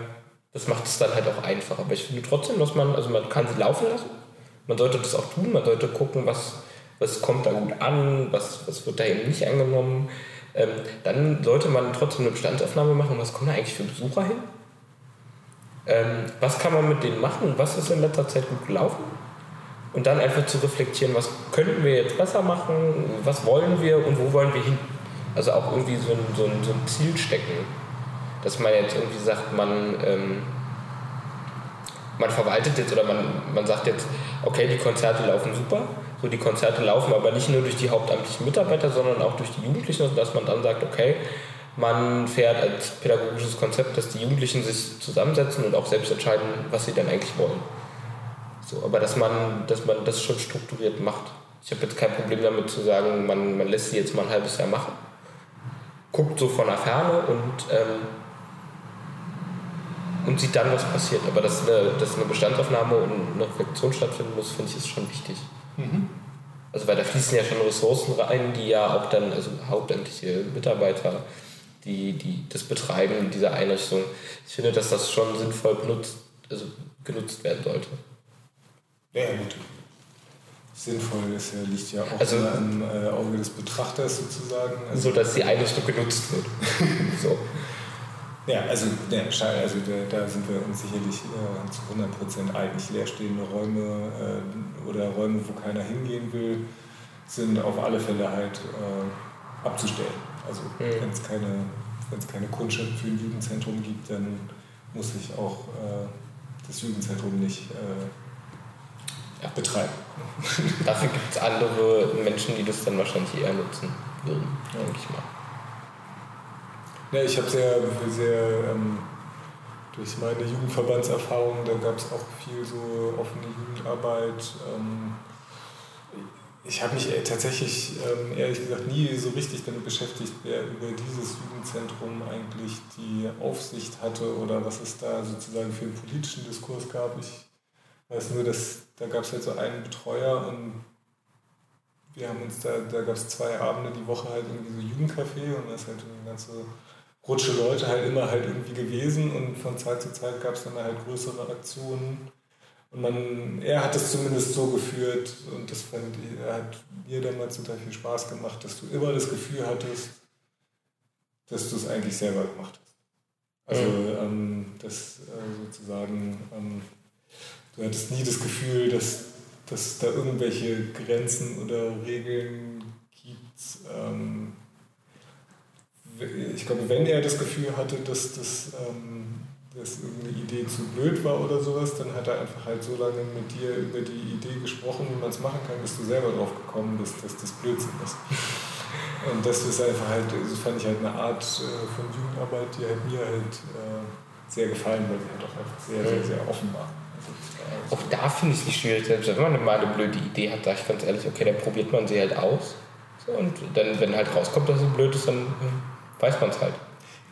das macht es dann halt auch einfacher. Aber ich finde trotzdem, dass man, also man kann sie laufen lassen man sollte das auch tun, man sollte gucken, was, was kommt da gut an, was, was wird da eben nicht angenommen. Ähm, dann sollte man trotzdem eine Bestandsaufnahme machen, was kommen da eigentlich für Besucher hin? Ähm, was kann man mit denen machen? Was ist in letzter Zeit gut gelaufen? Und dann einfach zu reflektieren, was könnten wir jetzt besser machen, was wollen wir und wo wollen wir hin? Also auch irgendwie so ein, so ein, so ein Ziel stecken. Dass man jetzt irgendwie sagt, man, ähm, man verwaltet jetzt oder man, man sagt jetzt, okay, die Konzerte laufen super, wo die Konzerte laufen, aber nicht nur durch die hauptamtlichen Mitarbeiter, sondern auch durch die Jugendlichen, dass man dann sagt, okay, man fährt als pädagogisches Konzept, dass die Jugendlichen sich zusammensetzen und auch selbst entscheiden, was sie denn eigentlich wollen. So, aber dass man, dass man das schon strukturiert macht. Ich habe jetzt kein Problem damit zu sagen, man, man lässt sie jetzt mal ein halbes Jahr machen, guckt so von der Ferne und, ähm, und sieht dann, was passiert. Aber dass eine, dass eine Bestandsaufnahme und eine Reflexion stattfinden muss, finde ich, ist schon wichtig. Mhm. Also weil da fließen ja schon Ressourcen rein, die ja auch dann, also hauptamtliche Mitarbeiter, die, die das Betreiben dieser Einrichtung. Ich finde, dass das schon sinnvoll benutzt, also genutzt werden sollte. Ja, gut. Sinnvoll ist ja, liegt ja auch also, im äh, Auge des Betrachters sozusagen. Also, so, dass die Einrichtung genutzt wird. so. Ja, also, ja, also da, da sind wir uns sicherlich äh, zu 100% einig. Leerstehende Räume äh, oder Räume, wo keiner hingehen will, sind auf alle Fälle halt äh, abzustellen. Also mhm. wenn es keine, keine Kundschaft für ein Jugendzentrum gibt, dann muss sich auch äh, das Jugendzentrum nicht äh, ja. betreiben. Dafür gibt es andere Menschen, die das dann wahrscheinlich eher nutzen würden, denke ich mal. Ja, ich habe sehr, sehr ähm, durch meine Jugendverbandserfahrung, da gab es auch viel so offene Jugendarbeit. Ähm, ich habe mich tatsächlich ähm, ehrlich gesagt nie so richtig damit beschäftigt, wer über dieses Jugendzentrum eigentlich die Aufsicht hatte oder was es da sozusagen für einen politischen Diskurs gab. Ich weiß nur, dass da gab es halt so einen Betreuer und wir haben uns da, da gab es zwei Abende die Woche halt irgendwie so Jugendcafé und da ist halt eine ganze Rutsche Leute halt immer halt irgendwie gewesen und von Zeit zu Zeit gab es dann halt größere Aktionen und man, er hat es zumindest so geführt und das fand ich, er hat mir damals total viel Spaß gemacht, dass du immer das Gefühl hattest, dass du es eigentlich selber gemacht hast. Also, mhm. ähm, dass äh, sozusagen, ähm, du hattest nie das Gefühl, dass, dass es da irgendwelche Grenzen oder Regeln gibt. Ähm, ich glaube, wenn er das Gefühl hatte, dass das ähm, dass irgendeine Idee zu blöd war oder sowas, dann hat er einfach halt so lange mit dir über die Idee gesprochen, wie man es machen kann, bis du selber drauf gekommen bist, dass das Blödsinn ist. Und das ist einfach halt, das fand ich halt eine Art äh, von Jugendarbeit, die hat mir halt äh, sehr gefallen, weil sie halt auch einfach sehr, sehr, sehr offen war. Also, auch da finde ich es nicht schwierig, selbst wenn man mal eine blöde Idee hat, sage ich ganz ehrlich, okay, dann probiert man sie halt aus. So, und dann, wenn halt rauskommt, dass es blöd ist, dann äh, weiß man es halt.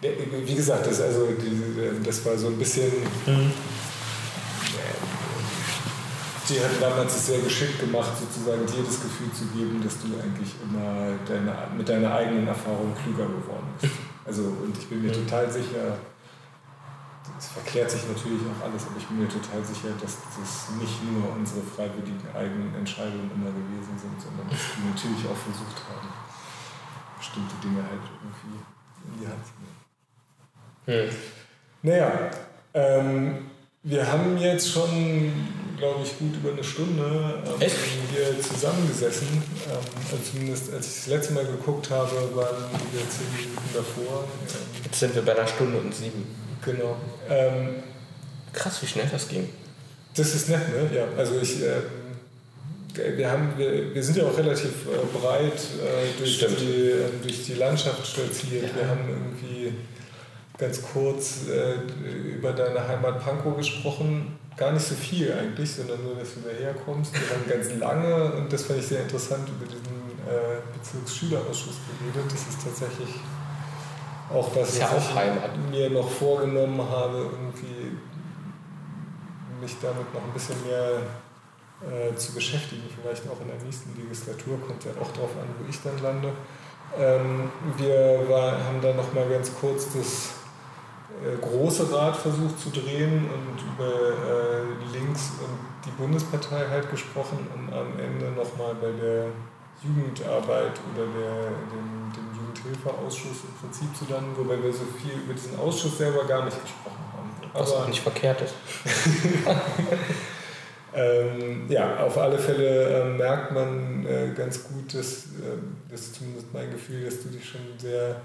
Wie gesagt, das, also, das war so ein bisschen. Mhm. Die hatten damals es sehr geschickt gemacht, sozusagen dir das Gefühl zu geben, dass du eigentlich immer deine, mit deiner eigenen Erfahrung klüger geworden bist. Also, und ich bin mir mhm. total sicher, es verklärt sich natürlich auch alles, aber ich bin mir total sicher, dass das nicht nur unsere freiwilligen eigenen Entscheidungen immer gewesen sind, sondern dass wir natürlich auch versucht haben, bestimmte Dinge halt irgendwie in die Hand zu nehmen. Hm. Naja, ähm, wir haben jetzt schon, glaube ich, gut über eine Stunde ähm, hier zusammengesessen. Ähm, also zumindest als ich das letzte Mal geguckt habe, waren wir zehn Minuten davor. Ähm, jetzt sind wir bei einer Stunde und sieben. Genau. Ähm, Krass, wie schnell das ging. Das ist nett, ne? Ja, also ich ähm, wir, haben, wir, wir sind ja auch relativ äh, breit äh, durch, die, äh, durch die Landschaft stolziert. Ja. Wir haben irgendwie ganz kurz äh, über deine Heimat Pankow gesprochen. Gar nicht so viel eigentlich, sondern nur, dass du daherkommst. Wir haben ganz lange, und das fand ich sehr interessant, über diesen äh, Bezirksschülerausschuss geredet. Das ist tatsächlich auch was, ja was ich mir noch vorgenommen habe, irgendwie mich damit noch ein bisschen mehr äh, zu beschäftigen. Vielleicht auch in der nächsten Legislatur, kommt ja auch darauf an, wo ich dann lande. Ähm, wir war, haben dann noch mal ganz kurz das äh, große Rad versucht zu drehen und über äh, links und die Bundespartei halt gesprochen, um am Ende nochmal bei der Jugendarbeit oder der, dem, dem Jugendhilfeausschuss im Prinzip zu landen, wobei wir so viel über diesen Ausschuss selber gar nicht gesprochen haben. Was auch nicht verkehrt ist. ähm, ja, auf alle Fälle äh, merkt man äh, ganz gut, dass, äh, das ist zumindest mein Gefühl, dass du dich schon sehr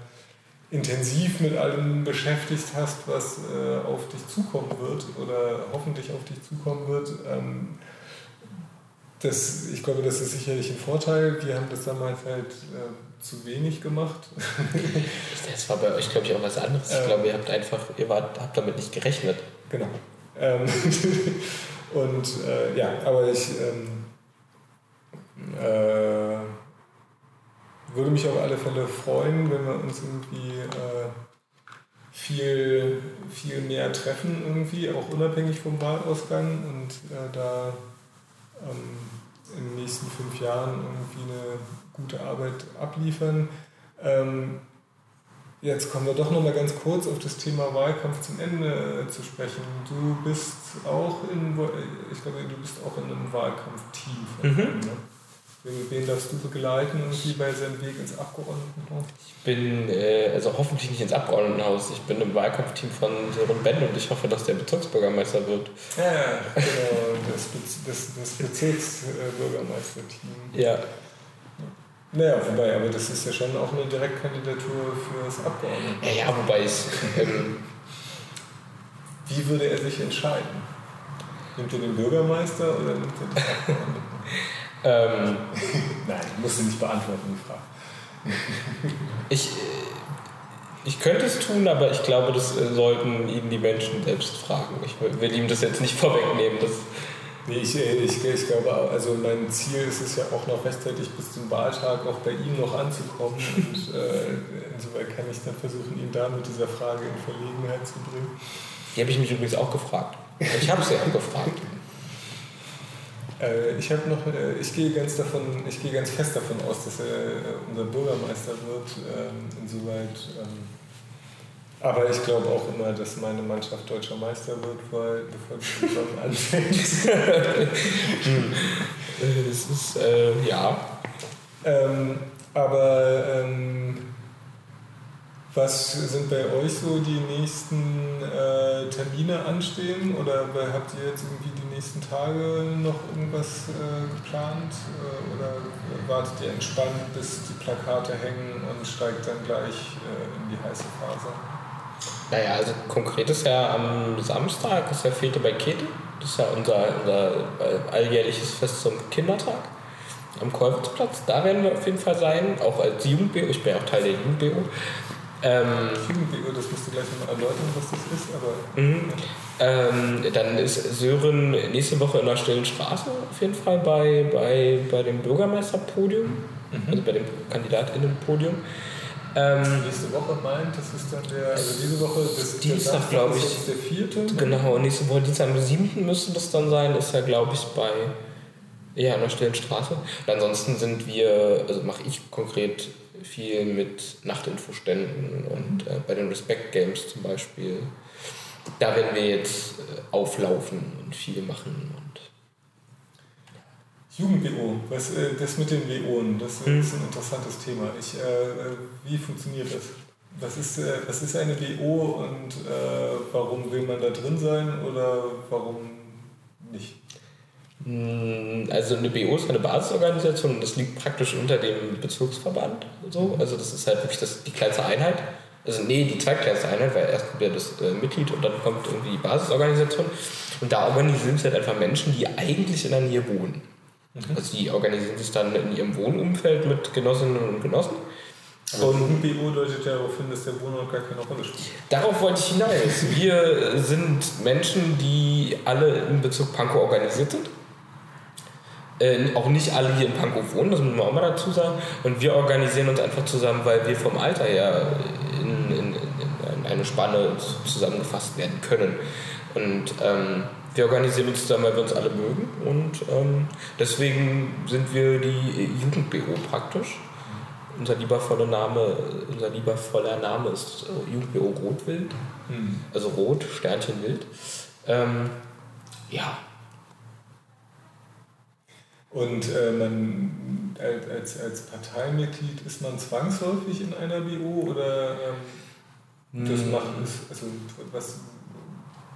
intensiv mit allem beschäftigt hast, was äh, auf dich zukommen wird oder hoffentlich auf dich zukommen wird. Ähm, das, ich glaube, das ist sicherlich ein Vorteil. Wir haben das damals halt äh, zu wenig gemacht. das war bei euch, glaube ich, auch was anderes. Ich ähm, glaube, ihr habt einfach, ihr wart, habt damit nicht gerechnet. Genau. Ähm, und äh, ja, aber ich ähm, äh, würde mich auf alle Fälle freuen, wenn wir uns irgendwie äh, viel, viel mehr treffen, irgendwie, auch unabhängig vom Wahlausgang und äh, da ähm, in den nächsten fünf Jahren irgendwie eine gute Arbeit abliefern. Ähm, jetzt kommen wir doch noch mal ganz kurz auf das Thema Wahlkampf zum Ende zu sprechen. Du bist auch in, ich glaube, du bist auch in einem Wahlkampfteam. Mhm. Ne? Wen darfst du begleiten irgendwie bei seinem Weg ins Abgeordnetenhaus? Ich bin, äh, also hoffentlich nicht ins Abgeordnetenhaus, ich bin im Wahlkampfteam von Sören Benn und ich hoffe, dass der Bezirksbürgermeister wird. Ja, genau, das, das, das Bezirksbürgermeisterteam. Ja. Naja, wobei, aber das ist ja schon auch eine Direktkandidatur fürs Abgeordnetenhaus. Ja, ja, wobei ich. Ähm, Wie würde er sich entscheiden? Nimmt er den Bürgermeister oder nimmt er den Abgeordneten? Ähm, Nein, musst du nicht beantworten, die Frage. ich, ich könnte es tun, aber ich glaube, das äh, sollten ihn die Menschen selbst fragen. Ich will ihm das jetzt nicht vorwegnehmen. Das nee, ich, äh, ich, ich glaube, also mein Ziel ist es ja auch noch rechtzeitig bis zum Wahltag auch bei ihm noch anzukommen. Und äh, insoweit kann ich dann versuchen, ihn da mit dieser Frage in Verlegenheit zu bringen. Die habe ich mich übrigens auch gefragt. Ich habe sie auch gefragt. Äh, ich noch, äh, ich gehe ganz davon, ich gehe ganz fest davon aus, dass er unser Bürgermeister wird. Ähm, insoweit. Ähm, aber ich glaube auch immer, dass meine Mannschaft deutscher Meister wird, weil bevor die Saison anfängt. Es ist äh, ja. Ähm, aber ähm, was sind bei euch so die nächsten äh, Termine anstehen? Oder habt ihr jetzt irgendwie die nächsten Tage noch irgendwas äh, geplant? Äh, oder wartet ihr entspannt, bis die Plakate hängen und steigt dann gleich äh, in die heiße Phase? Naja, also konkret ist ja am Samstag, ist ja Fete bei Kete. Das ist ja unser, unser alljährliches Fest zum Kindertag am Kolwitzplatz. Da werden wir auf jeden Fall sein, auch als Jugend-BO. Ich bin ja auch Teil der Jugend-BO. Ähm, das musst du gleich nochmal erläutern, was das ist. Aber, mhm. ähm, dann ist Sören nächste Woche in der Stillen Straße auf jeden Fall bei, bei, bei dem Bürgermeisterpodium, mhm. also bei dem Kandidatinnenpodium. Ähm, nächste Woche meint, das ist dann der, also diese Woche, das Dienstag, glaube ich. ist der vierte. Genau, nächste Woche Dienstag am 7. müsste das dann sein, ist ja, glaube ich, bei ja, an der Stillen Straße. Und ansonsten sind wir, also mache ich konkret viel mit Nachtinfoständen und äh, bei den Respect Games zum Beispiel. Da werden wir jetzt äh, auflaufen und viel machen. Jugend-WO, was, äh, das mit den WOen, das hm. ist ein interessantes Thema. Ich, äh, äh, wie funktioniert das? Was ist, was ist eine WO und warum will man da drin sein oder warum nicht? Hm, also eine BO ist eine Basisorganisation und das liegt praktisch unter dem Bezirksverband. So. Also das ist halt wirklich das, die kleinste Einheit. Also nee, die zweitkleinste Einheit, weil erst kommt ja das äh, Mitglied und dann kommt irgendwie die Basisorganisation. Und da organisieren sich halt einfach Menschen, die eigentlich in der Nähe wohnen. Mhm. Also die organisieren sich dann in ihrem Wohnumfeld mit Genossinnen und Genossen. Aber und BO deutet ja darauf hin, dass der Wohnort gar keine Rolle spielt. Darauf wollte ich hinaus. Wir sind Menschen, die alle im Bezirk Pankow organisiert sind. Äh, auch nicht alle hier in Pankow wohnen, das muss man auch mal dazu sagen. Und wir organisieren uns einfach zusammen, weil wir vom Alter her in, in, in eine Spanne zusammengefasst werden können. Und ähm, wir organisieren uns zusammen, weil wir uns alle mögen. Und ähm, deswegen sind wir die Jugendbüro praktisch. Unser liebervoller Name, unser liebervoller Name ist Jugendbüro Rotwild. Mhm. Also Rot, Sternchen Wild. Ähm, ja, und äh, man als, als Parteimitglied ist man zwangsläufig in einer BO oder ähm, das hm. macht es, also was?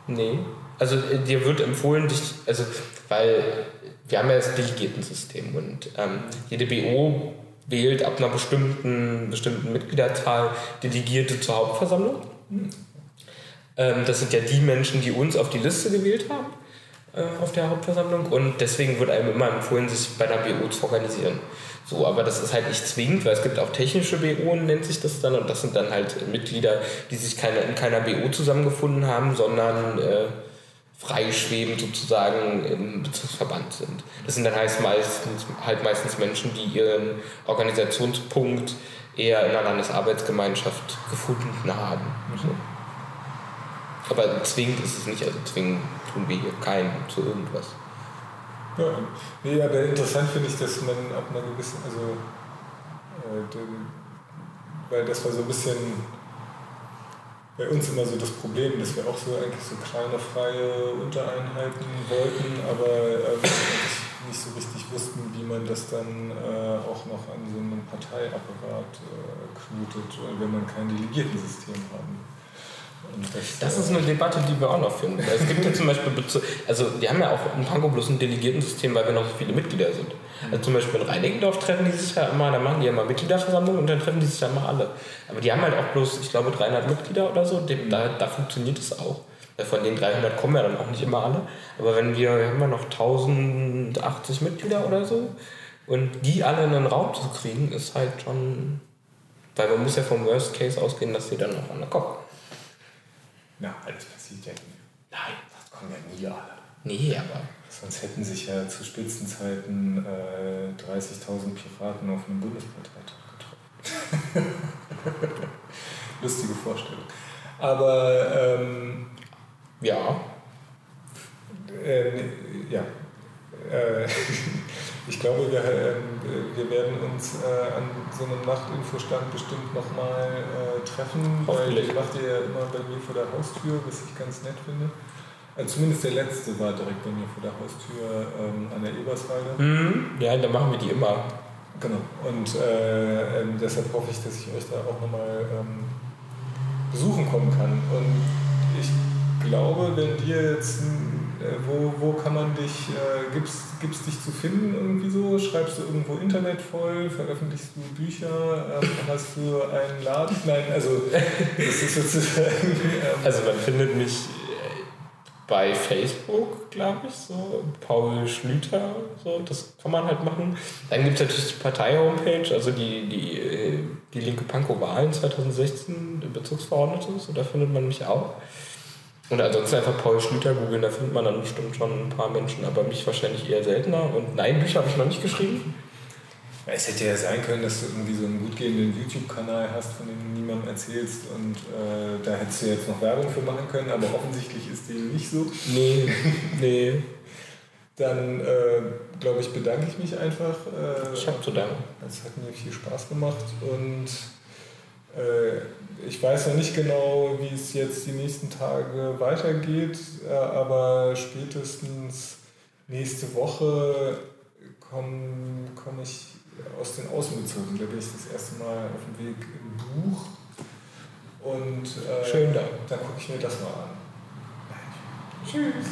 Nee. Also äh, dir wird empfohlen, dich, also weil wir haben ja das Delegiertensystem und ähm, jede BO wählt ab einer bestimmten, bestimmten Mitgliederzahl Delegierte zur Hauptversammlung. Hm. Ähm, das sind ja die Menschen, die uns auf die Liste gewählt haben. äh, auf der Hauptversammlung und deswegen wird einem immer empfohlen, sich bei einer BO zu organisieren. So, aber das ist halt nicht zwingend, weil es gibt auch technische BO, nennt sich das dann, und das sind dann halt Mitglieder, die sich keine, in keiner BO zusammengefunden haben, sondern äh, freischwebend sozusagen im Bezirksverband sind. Das sind dann heißt meistens, halt meistens Menschen, die ihren Organisationspunkt eher in einer Landesarbeitsgemeinschaft gefunden haben. So. Aber zwingend ist es nicht, also zwingend tun wir hier keinen zu irgendwas. Ja, nee, aber interessant finde ich, dass man ab einer gewissen, also, äh, den, weil das war so ein bisschen bei uns immer so das Problem, dass wir auch so eigentlich so kleine freie Untereinheiten wollten, aber äh, nicht so richtig wussten, wie man das dann äh, auch noch an so einem Parteiapparat äh, knutet, wenn man kein Delegiertensystem haben. Das, das, ist eine Debatte, die wir auch noch finden. Es gibt ja zum Beispiel, also wir haben ja auch in Pankow bloß ein Delegiertensystem, weil wir noch so viele Mitglieder sind. Also zum Beispiel in Reinickendorf treffen die sich ja immer, da machen die ja mal Mitgliederversammlung und dann treffen die sich ja mal alle. Aber die haben halt auch bloß, ich glaube, 300 Mitglieder oder so, da, da funktioniert es auch. Von den 300 kommen ja dann auch nicht immer alle. Aber wenn wir, wir haben ja noch 1080 Mitglieder oder so und die alle in einen Raum zu kriegen, ist halt schon, weil man muss ja vom Worst Case ausgehen, dass die dann an der Kopf na, alles passiert ja nie. Nein. Das kommen ja nie alle. Nee, aber. Sonst hätten sich ja zu Spitzenzeiten äh, 30.000 Piraten auf einem Bundesparteitag getroffen. Lustige Vorstellung. Aber ähm, ja. Äh, ja. Äh, ich glaube, wir, äh, wir werden uns äh, an so einem Nachtinfostand bestimmt nochmal äh, treffen, weil die macht ihr ja immer bei mir vor der Haustür, was ich ganz nett finde. Also zumindest der letzte war direkt bei mir vor der Haustür ähm, an der Eberswalde. Mhm. Ja, da machen wir die immer. Genau. Und äh, ähm, deshalb hoffe ich, dass ich euch da auch nochmal ähm, besuchen kommen kann. Und ich glaube, wenn dir jetzt äh, wo, wo kann man dich, äh, gibt es dich zu finden irgendwie so? Schreibst du irgendwo Internet voll? Veröffentlichst du Bücher? Ähm, hast du einen Laden? Nein, also das ist sozusagen... Ähm, also man findet mich äh, bei Facebook, glaube ich, so, Paul Schlüter, so, das kann man halt machen. Dann gibt es natürlich die Partei-Homepage, also die, die, äh, die linke Pankow-Wahlen 2016, der Bezirksverordnete, so, da findet man mich auch. Und ansonsten einfach Paul Schlüter googeln, da findet man dann bestimmt schon ein paar Menschen, aber mich wahrscheinlich eher seltener. Und nein, Bücher habe ich noch nicht geschrieben. Es hätte ja sein können, dass du irgendwie so einen gut gehenden YouTube-Kanal hast, von dem du niemandem erzählst und äh, da hättest du jetzt noch Werbung für machen können, aber offensichtlich ist dem nicht so. Nee, nee. Dann, äh, glaube ich, bedanke ich mich einfach. Äh, ich habe zu danken. Es hat mir viel Spaß gemacht und äh, ich weiß noch nicht genau, wie es jetzt die nächsten Tage weitergeht, äh, aber spätestens nächste Woche komme komm ich aus den Außenbezirken. Da bin ich das erste Mal auf dem Weg im Buch. Und äh, Schön da. dann gucke ich mir das mal an. Tschüss.